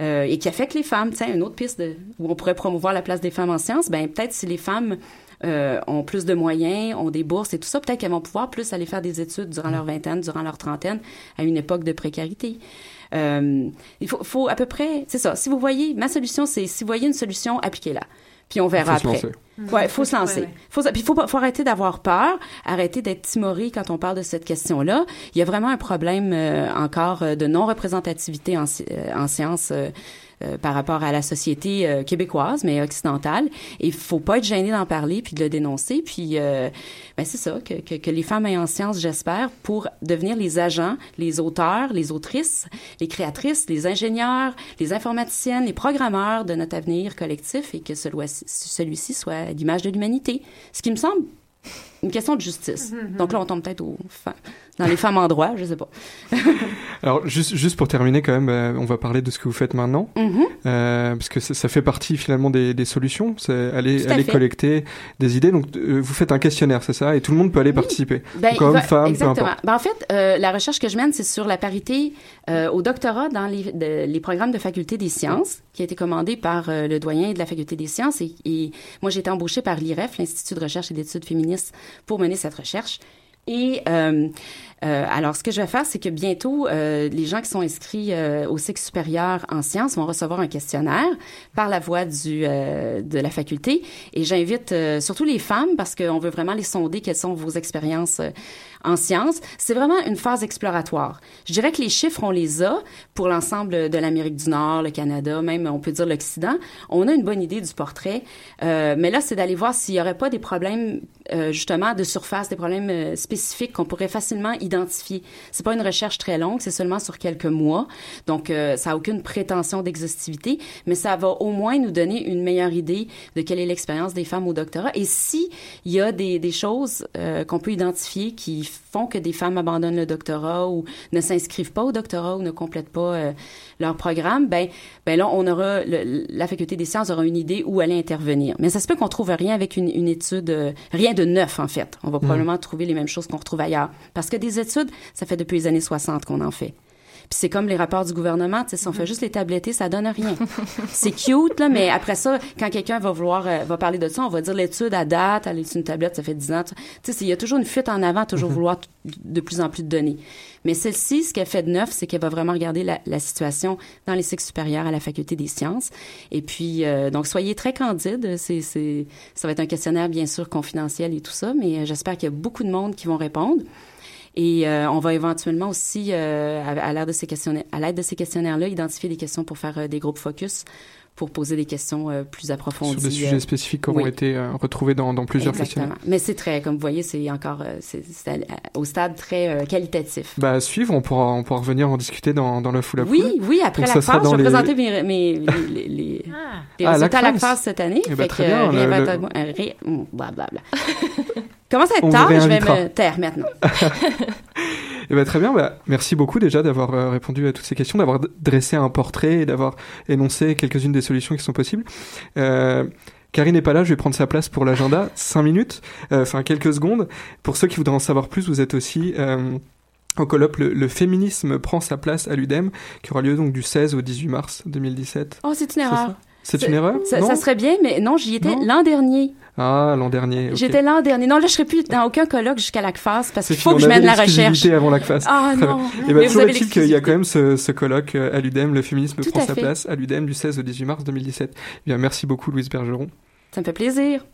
euh, et qui affecte les femmes. Tiens, une autre piste où on pourrait promouvoir la place des femmes en sciences, ben peut-être si les femmes euh, ont plus de moyens, ont des bourses et tout ça, peut-être qu'elles vont pouvoir plus aller faire des études durant leur vingtaine, durant leur trentaine, à une époque de précarité. Euh, il faut, faut à peu près, c'est ça. Si vous voyez, ma solution, c'est si vous voyez une solution, appliquez-la. Puis on verra Faut se après. lancer. Ouais, faut se lancer. Faut, puis faut, faut arrêter d'avoir peur, arrêter d'être timoré quand on parle de cette question-là. Il y a vraiment un problème euh, encore euh, de non-représentativité en, sci- euh, en sciences euh, euh, par rapport à la société euh, québécoise, mais occidentale. Et il faut pas être gêné d'en parler puis de le dénoncer. Puis, euh, ben c'est ça, que, que, les femmes aient en sciences, j'espère, pour devenir les agents, les auteurs, les autrices, les créatrices, les ingénieurs, les informaticiennes, les programmeurs de notre avenir collectif et que celui-ci celui-ci soit l'image de l'humanité. Ce qui me semble une question de justice. Donc là, on tombe peut-être aux femmes, dans les femmes en droit, je sais pas. (laughs) Alors juste juste pour terminer quand même, euh, on va parler de ce que vous faites maintenant, Mhm. euh, parce que ça, ça fait partie finalement des, des solutions. C'est aller fait. collecter des idées. Donc euh, vous faites un questionnaire, c'est ça, et tout le monde peut aller participer. Ben, Donc, homme, va- femme, peu exactement. importe. Ben, en fait, euh, la recherche que je mène, c'est sur la parité euh, au doctorat dans les, de- les programmes de faculté des sciences, qui a été commandé par euh, le doyen de la faculté des sciences. Et, et moi, j'ai été embauchée par l'IREF, l'Institut de recherche et d'études féministes, pour mener cette recherche. Et euh, euh, alors, ce que je vais faire, c'est que bientôt, euh, les gens qui sont inscrits euh, au cycle supérieur en sciences vont recevoir un questionnaire par la voie du, euh, de la faculté. Et j'invite surtout les femmes, parce qu'on veut vraiment les sonder, quelles sont vos expériences en sciences. C'est vraiment une phase exploratoire. Je dirais que les chiffres, on les a pour l'ensemble de l'Amérique du Nord, le Canada, même on peut dire l'Occident. On a une bonne idée du portrait. Euh, mais là, c'est d'aller voir s'il n'y aurait pas des problèmes, euh, justement, de surface, des problèmes euh, spécifiques qu'on pourrait facilement identifier. C'est pas une recherche très longue, c'est seulement sur quelques mois. Donc, ça a aucune prétention d'exhaustivité, mais ça va au moins nous donner une meilleure idée de quelle est l'expérience des femmes au doctorat. Et si il y a des, des choses qu'on peut identifier qui font que des femmes abandonnent le doctorat ou ne s'inscrivent pas au doctorat ou ne complètent pas euh, leur programme, ben, ben là, on aura le- la faculté des sciences aura une idée où aller intervenir. Mais ça se peut qu'on trouve rien avec une, une étude, euh, rien de neuf en fait. On va probablement trouver les mêmes choses qu'on retrouve ailleurs, parce que des études, ça fait depuis les années 60 qu'on en fait. Puis c'est comme les rapports du gouvernement, tu sais, si on fait juste les tabletter, ça donne rien. (laughs) c'est cute, là, mais après ça, quand quelqu'un va vouloir, euh, va parler de ça, on va dire l'étude à date, elle est une tablette, ça fait 10 ans. Tu sais, il y a toujours une fuite en avant, toujours vouloir t- de plus en plus de données. Mais celle-ci, ce qu'elle fait de neuf, c'est qu'elle va vraiment regarder la, la situation dans les cycles supérieurs à la faculté des sciences. Et puis, euh, donc, soyez très candide. C'est, c'est, ça va être un questionnaire, bien sûr, confidentiel et tout ça, mais euh, j'espère qu'il y a beaucoup de monde qui vont répondre. Et euh, on va éventuellement aussi, euh, à, à l'aide de ces questionnaires, à l'aide de ces questionnaires-là, identifier des questions pour faire euh, des groupes focus, pour poser des questions euh, plus approfondies. Sur des euh, sujets spécifiques qui auront oui. été euh, retrouvés dans, dans plusieurs Exactement. questionnaires. Mais c'est très, comme vous voyez, c'est encore, euh, c'est, c'est à- au stade très euh, qualitatif. Bah à suivre, on pourra on pourra revenir en discuter dans dans le full la Oui, oui, après Donc, la phase, je vais les- présenter mes, mes, les, les, les, les Ah, résultats à la phase cette année. Eh ben, fait très que, bien, euh, le- euh, ré- hum, blablabla. (laughs) Commence à être On tard, je vais me taire maintenant. (laughs) Eh ben, très bien, bah, merci beaucoup déjà d'avoir euh, répondu à toutes ces questions, d'avoir dressé un portrait et d'avoir énoncé quelques-unes des solutions qui sont possibles. Euh, Karine n'est pas là, je vais prendre sa place pour l'agenda. Cinq minutes, euh, enfin quelques secondes. Pour ceux qui voudraient en savoir plus, vous êtes aussi au colloque le, le féminisme prend sa place à l'UDEM, qui aura lieu donc du 16 au 18 mars 2017. Oh, c'est une erreur. C'est une erreur Ça, serait bien, mais non, j'y étais l'an dernier. Ah, l'an dernier. ok. J'étais l'an dernier. Non, là, je serai plus dans aucun colloque jusqu'à l'ACFAS parce qu'il faut que je mène la recherche. avant l'ACFAS. Ah, non. bien. Mais Et ben, vous toujours est-il qu'il y a quand même ce, ce colloque euh, à l'UDEM, le féminisme Tout prend sa fait. place, à l'UDEM du 16 au 18 mars 2017. Eh bien, merci beaucoup Louise Bergeron. Ça me fait plaisir.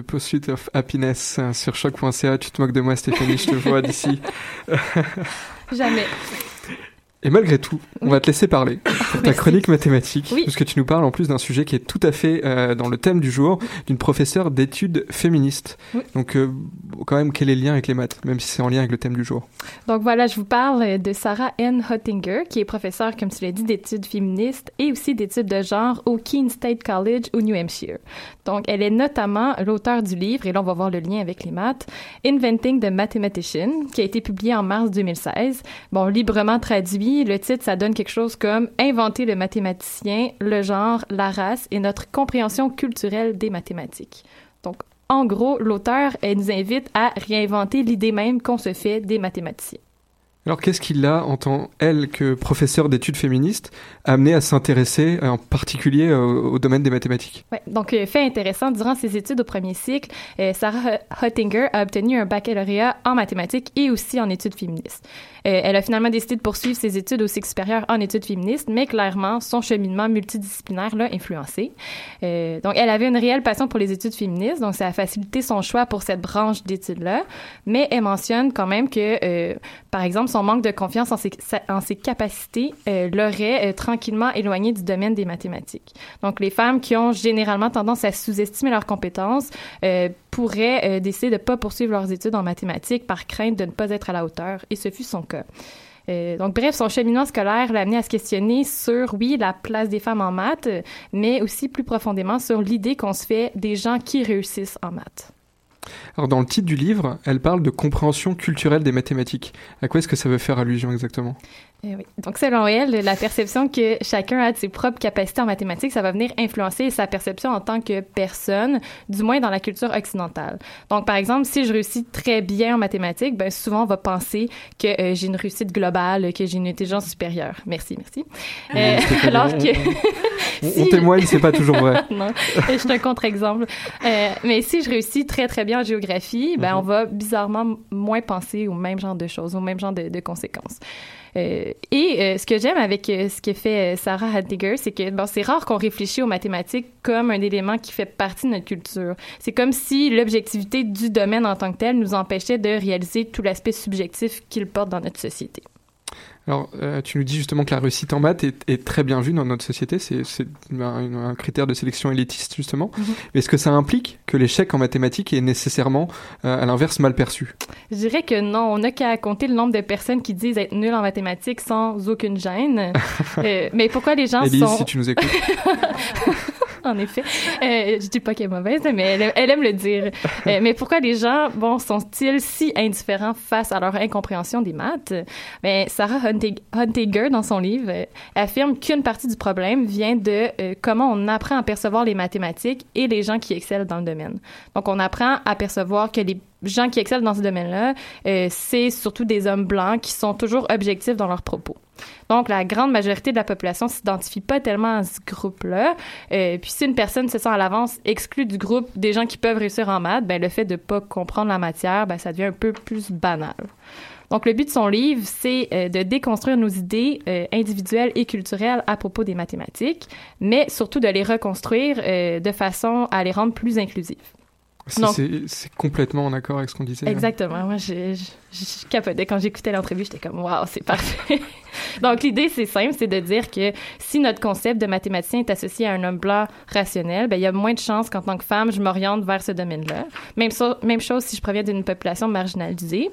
Pursuit of Happiness euh, sur choc.ca. Tu te moques de moi, Stéphanie, je te (laughs) vois d'ici. Jamais. Et malgré tout, on va te laisser parler pour ta chronique mathématique, Oui. puisque tu nous parles en plus d'un sujet qui est tout à fait euh, dans le thème du jour, d'une professeure d'études féministes. Oui. Donc, euh, quand même, quel est le lien avec les maths, même si c'est en lien avec le thème du jour Donc voilà, je vous parle de Sarah N. Hottinger, qui est professeure, comme tu l'as dit, d'études féministes et aussi d'études de genre au Keene State College au New Hampshire. Donc elle est notamment l'auteur du livre, et là on va voir le lien avec les maths, Inventing the Mathematician, qui a été publié en mars 2016. Bon, librement traduit, le titre, ça donne quelque chose comme Inventer le mathématicien, le genre, la race et notre compréhension culturelle des mathématiques. En gros, l'auteur, nous invite à réinventer l'idée même qu'on se fait des mathématiciens. Alors, qu'est-ce qui l'a, en tant, elle, que professeure d'études féministes, amené à s'intéresser euh, en particulier euh, au domaine des mathématiques Ouais, donc, euh, fait intéressant, durant ses études au premier cycle, Sarah Hottinger a obtenu un baccalauréat en mathématiques et aussi en études féministes. Elle a finalement décidé de poursuivre ses études au cycle supérieur en études féministes, mais clairement, son cheminement multidisciplinaire l'a influencé. Donc, elle avait une réelle passion pour les études féministes, donc ça a facilité son choix pour cette branche d'études-là, mais elle mentionne quand même que, par exemple, son manque de confiance en ses, capacités l'aurait euh, tranquillement éloigné du domaine des mathématiques. Donc, les femmes qui ont généralement tendance à sous-estimer leurs compétences euh, pourraient euh, décider de ne pas poursuivre leurs études en mathématiques par crainte de ne pas être à la hauteur, et ce fut son cas. Euh, donc, bref, son cheminement scolaire l'a amené à se questionner sur, oui, la place des femmes en maths, mais aussi plus profondément sur l'idée qu'on se fait des gens qui réussissent en maths. Alors, dans le titre du livre, elle parle de compréhension culturelle des mathématiques. À quoi est-ce que ça veut faire allusion exactement? Eh oui. Donc, selon elle, la perception que chacun a de ses propres capacités en mathématiques, ça va venir influencer sa perception en tant que personne, du moins dans la culture occidentale. Donc, par exemple, si je réussis très bien en mathématiques, ben souvent on va penser que euh, j'ai une réussite globale, que j'ai une intelligence supérieure. Merci, merci. Euh, Stéphanie, alors que on- (laughs) on témoigne, c'est pas toujours vrai. (laughs) non, je suis un contre-exemple. Euh, mais si je réussis très très bien en géographie, ben on va bizarrement moins penser au même genre de choses, au même genre de, de conséquences. Euh, et euh, ce que j'aime avec euh, ce que fait euh, Sarah Haddiger, c'est que bon, c'est rare qu'on réfléchisse aux mathématiques comme un élément qui fait partie de notre culture. C'est comme si l'objectivité du domaine en tant que tel nous empêchait de réaliser tout l'aspect subjectif qu'il porte dans notre société. Alors, euh, tu nous dis justement que la réussite en maths est, est très bien vue dans notre société. C'est c'est un, un critère de sélection élitiste, justement. Mhm. Mais est-ce que ça implique que l'échec en mathématiques est nécessairement, euh, à l'inverse, mal perçu? Je dirais que non, on n'a qu'à compter le nombre de personnes qui disent être nulles en mathématiques sans aucune gêne. (laughs) Euh, mais pourquoi les gens Élise, sont... si tu nous écoutes. (laughs) (laughs) en effet. Euh, je dis pas qu'elle est mauvaise, mais elle, aime- le dire. Euh, mais pourquoi les gens, bon, sont-ils si indifférents face à leur incompréhension des maths? Ben, Sarah Huntiger, dans son livre, euh, affirme qu'une partie du problème vient de comment on apprend à percevoir les mathématiques et les gens qui excellent dans le domaine. Donc, on apprend à percevoir que les gens qui excellent dans ce domaine-là, euh, c'est surtout des hommes blancs qui sont toujours objectifs dans leurs propos. Donc, la grande majorité de la population s'identifie pas tellement à ce groupe-là. Euh, puis, si une personne se sent à l'avance exclue du groupe des gens qui peuvent réussir en maths, ben, le fait de pas comprendre la matière, ben, ça devient un peu plus banal. Donc, le but de son livre, c'est euh, de déconstruire nos idées euh, individuelles et culturelles à propos des mathématiques, mais surtout de les reconstruire euh, de façon à les rendre plus inclusives. C'est- complètement en accord avec ce qu'on disait. hein. Exactement. Moi, je, je, je capotais. Quand j'écoutais l'entrevue, j'étais comme, waouh, c'est parfait. (laughs) Donc, l'idée, c'est simple, c'est de dire que si notre concept de mathématicien est associé à un homme blanc rationnel, ben, il y a moins de chances qu'en tant que femme, je m'oriente vers ce domaine-là. Même, so- même chose si je proviens d'une population marginalisée.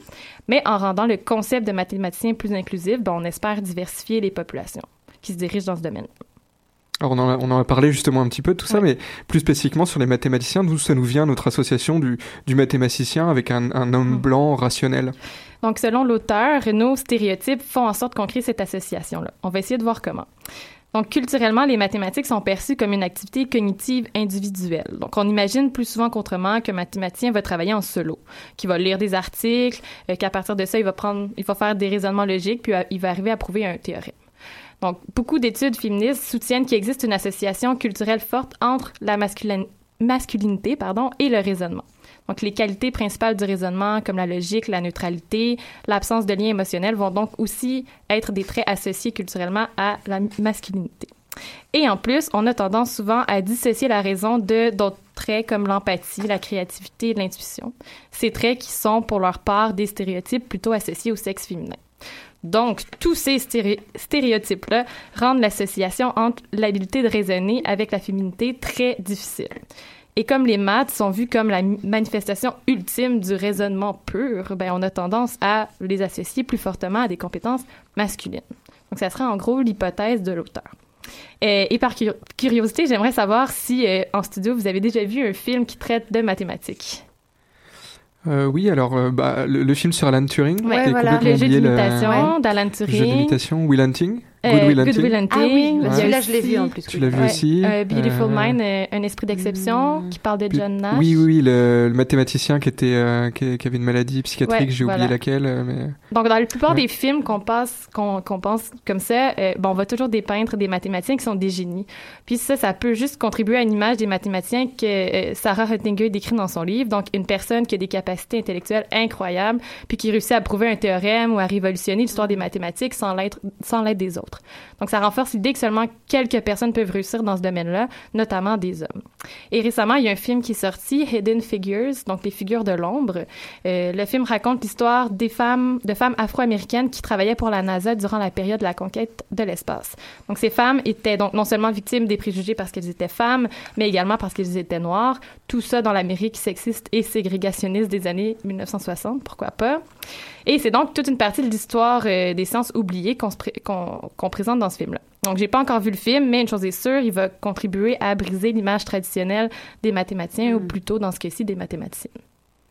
Mais en rendant le concept de mathématicien plus inclusif, ben, on espère diversifier les populations qui se dirigent dans ce domaine. Alors on en, a, on en a parlé justement un petit peu de tout ça, mais plus spécifiquement sur les mathématiciens, d'où ça nous vient notre association du, du mathématicien avec un, un homme blanc rationnel? Donc, selon l'auteur, nos stéréotypes font en sorte qu'on crée cette association-là. On va essayer de voir comment. Donc, culturellement, les mathématiques sont perçues comme une activité cognitive individuelle. Donc, on imagine plus souvent qu'autrement qu'un mathématicien va travailler en solo, qu'il va lire des articles, euh, qu'à partir de ça, il va prendre, il va faire des raisonnements logiques, puis il va arriver à prouver un théorème. Donc, beaucoup d'études féministes soutiennent qu'il existe une association culturelle forte entre la masculin- masculinité pardon, et le raisonnement. Donc, les qualités principales du raisonnement, comme la logique, la neutralité, l'absence de lien émotionnel, vont donc aussi être des traits associés culturellement à la masculinité. Et en plus, on a tendance souvent à dissocier la raison de d'autres traits comme l'empathie, la créativité l'intuition. Ces traits qui sont pour leur part des stéréotypes plutôt associés au sexe féminin. Donc, tous ces stéréo stéréotypes-là rendent l'association entre l'habilité de raisonner avec la féminité très difficile. Et comme les maths sont vues comme la manifestation ultime du raisonnement pur, ben on a tendance à les associer plus fortement à des compétences masculines. Donc, ça serait en gros l'hypothèse de l'auteur. Et, et, par curiosité, j'aimerais savoir si euh, en studio vous avez déjà vu un film qui traite de mathématiques. Euh, oui, alors euh, bah, le, le, film sur Alan Turing. Ouais, voilà. Le jeu d'imitation d'Alan Turing. Le jeu d'imitation, Will Hunting. Good Will Hunting. Good Will Hunting. Ah oui, ouais. celui-là je l'ai vu en plus. Tu l'as vu aussi. Euh, Beautiful Mind, un esprit d'exception, mmh. qui parle de John Nash. Oui, oui, le, le mathématicien qui était, euh, qui, qui, avait une maladie psychiatrique, ouais, j'ai voilà. oublié laquelle. euh, Mais... Donc dans la plupart des films qu'on passe, qu'on pense comme ça, euh, bon, on va toujours dépeindre des mathématiciens qui sont des génies. Puis ça, ça peut juste contribuer à une image des mathématiciens que euh, Sarah Huttinger décrit dans son livre. Donc une personne qui a des capacités intellectuelles incroyables, puis qui réussit à prouver un théorème ou à révolutionner l'histoire des mathématiques sans l'aide sans l'aide des autres. Donc ça renforce l'idée que seulement quelques personnes peuvent réussir dans ce domaine-là, notamment des hommes. Et récemment, il y a un film qui est sorti, Hidden Figures, donc les figures de l'ombre. Euh, le film raconte l'histoire des de femmes afro-américaines qui travaillaient pour la NASA durant la période de la conquête de l'espace. Donc ces femmes étaient donc non seulement victimes des préjugés parce qu'elles étaient femmes, mais également parce qu'elles étaient noires. Tout ça dans l'Amérique sexiste et ségrégationniste des années 1960, pourquoi pas. Et c'est donc toute une partie de l'histoire euh, des sciences oubliées qu'on présente dans ce film-là. Donc, j'ai pas encore vu le film, mais une chose est sûre, il va contribuer à briser l'image traditionnelle des mathématiciens, Mm. ou plutôt, dans ce cas-ci, des mathématiciens.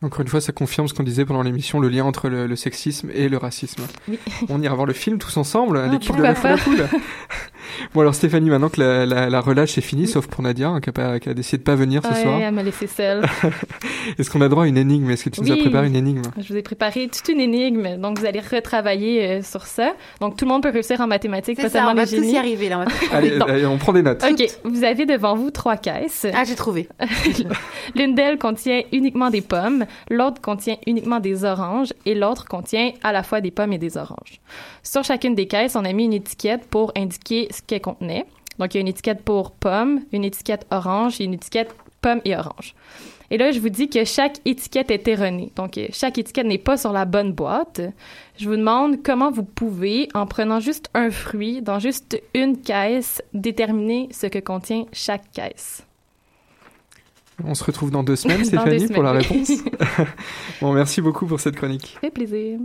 Encore une fois, ça confirme ce qu'on disait pendant l'émission, le lien entre le, le, sexisme et le racisme. Oui. (laughs) On ira voir le film tous ensemble, Ah, l'équipe de la Foule (laughs) bon alors Stéphanie, maintenant que la, la, la relâche est finie, oui. sauf pour Nadia, hein, qui, a pas, qui, a, décidé de pas venir ce ouais, soir. elle m'a laissé seule. (laughs) Est-ce qu'on a droit à une énigme? Est-ce que tu oui, nous as préparé une énigme? Je vous ai préparé toute une énigme, donc vous allez retravailler euh, sur ça. Donc tout le monde peut réussir en mathématiques, pas ça, seulement on va les tous y arriver là. On allez, allez, on prend des notes. Ok, vous avez devant vous trois caisses. Ah, j'ai trouvé. L'une d'elles contient uniquement des pommes, l'autre contient uniquement des oranges et l'autre contient à la fois des pommes et des oranges. Sur chacune des caisses, on a mis une étiquette pour indiquer ce qu'elle contenait. Donc, il y a une étiquette pour pommes, une étiquette orange et une étiquette pomme et orange. Et là, je vous dis que chaque étiquette est erronée. Donc, chaque étiquette n'est pas sur la bonne boîte. Je vous demande comment vous pouvez, en prenant juste un fruit dans juste une caisse, déterminer ce que contient chaque caisse. On se retrouve dans deux semaines, (laughs) Stéphanie, deux semaines, pour la réponse. (laughs) bon, merci beaucoup pour cette chronique. Fait plaisir.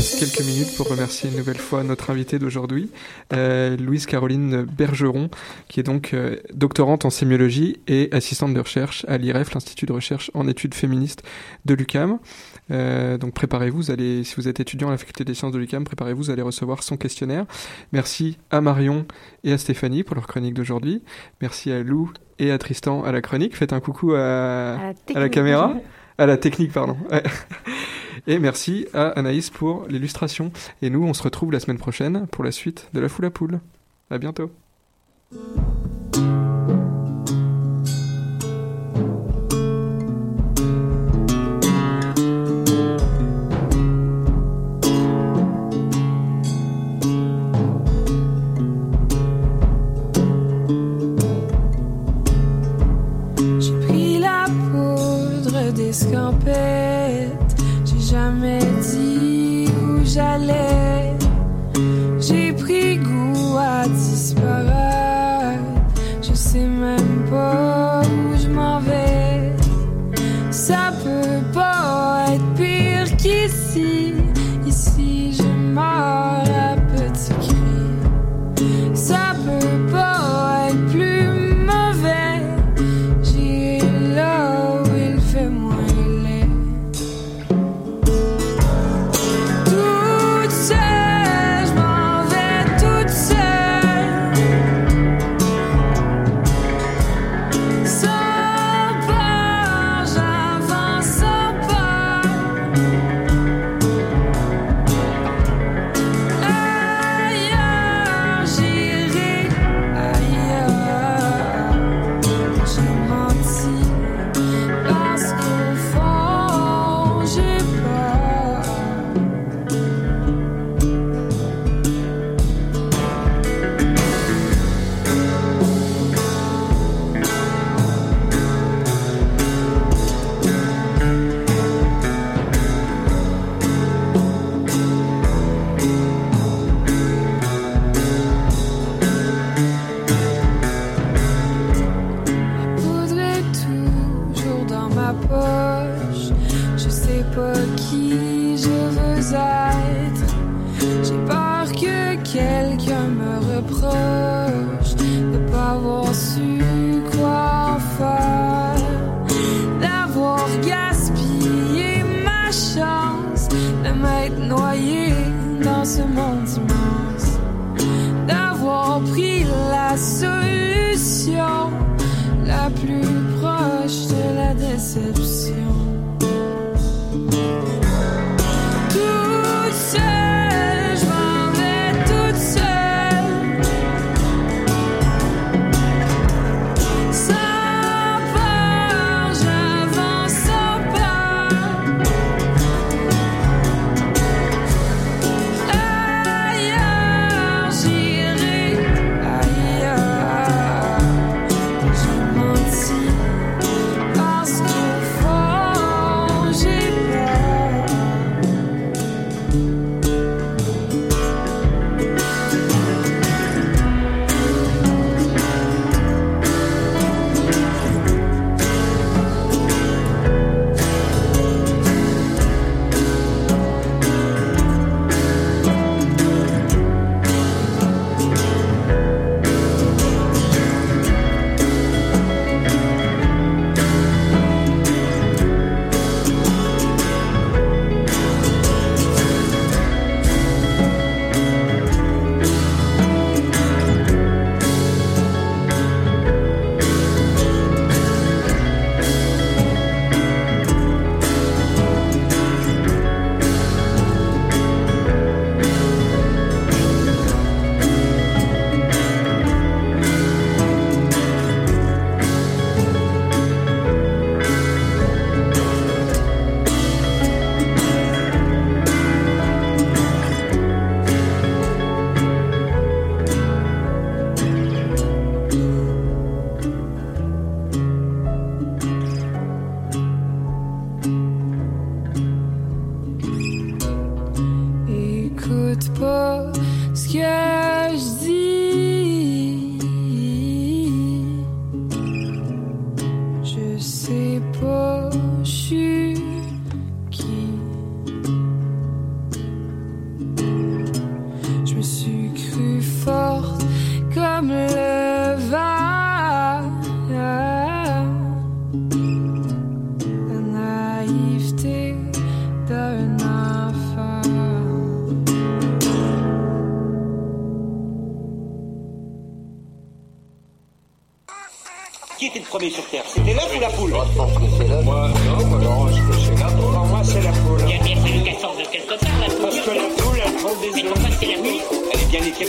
Reste quelques minutes pour remercier une nouvelle fois notre invitée d'aujourd'hui, euh, Louise Caroline Bergeron, qui est donc euh, doctorante en sémiologie et assistante de recherche à l'IREF, l'Institut de recherche en études féministes de l'UCAM. Euh, donc préparez-vous, allez, si vous êtes étudiant à la faculté des sciences de l'UCAM, préparez-vous, vous allez recevoir son questionnaire. Merci à Marion et à Stéphanie pour leur chronique d'aujourd'hui. Merci à Lou et à Tristan à la chronique. Faites un coucou à, à, la, à la caméra. À la technique, pardon. Et merci à Anaïs pour l'illustration. Et nous, on se retrouve la semaine prochaine pour la suite de la foule à poule. À bientôt. Poudre d'escampette j'ai jamais dit où j'allais.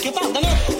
Des Mais œufs. pourquoi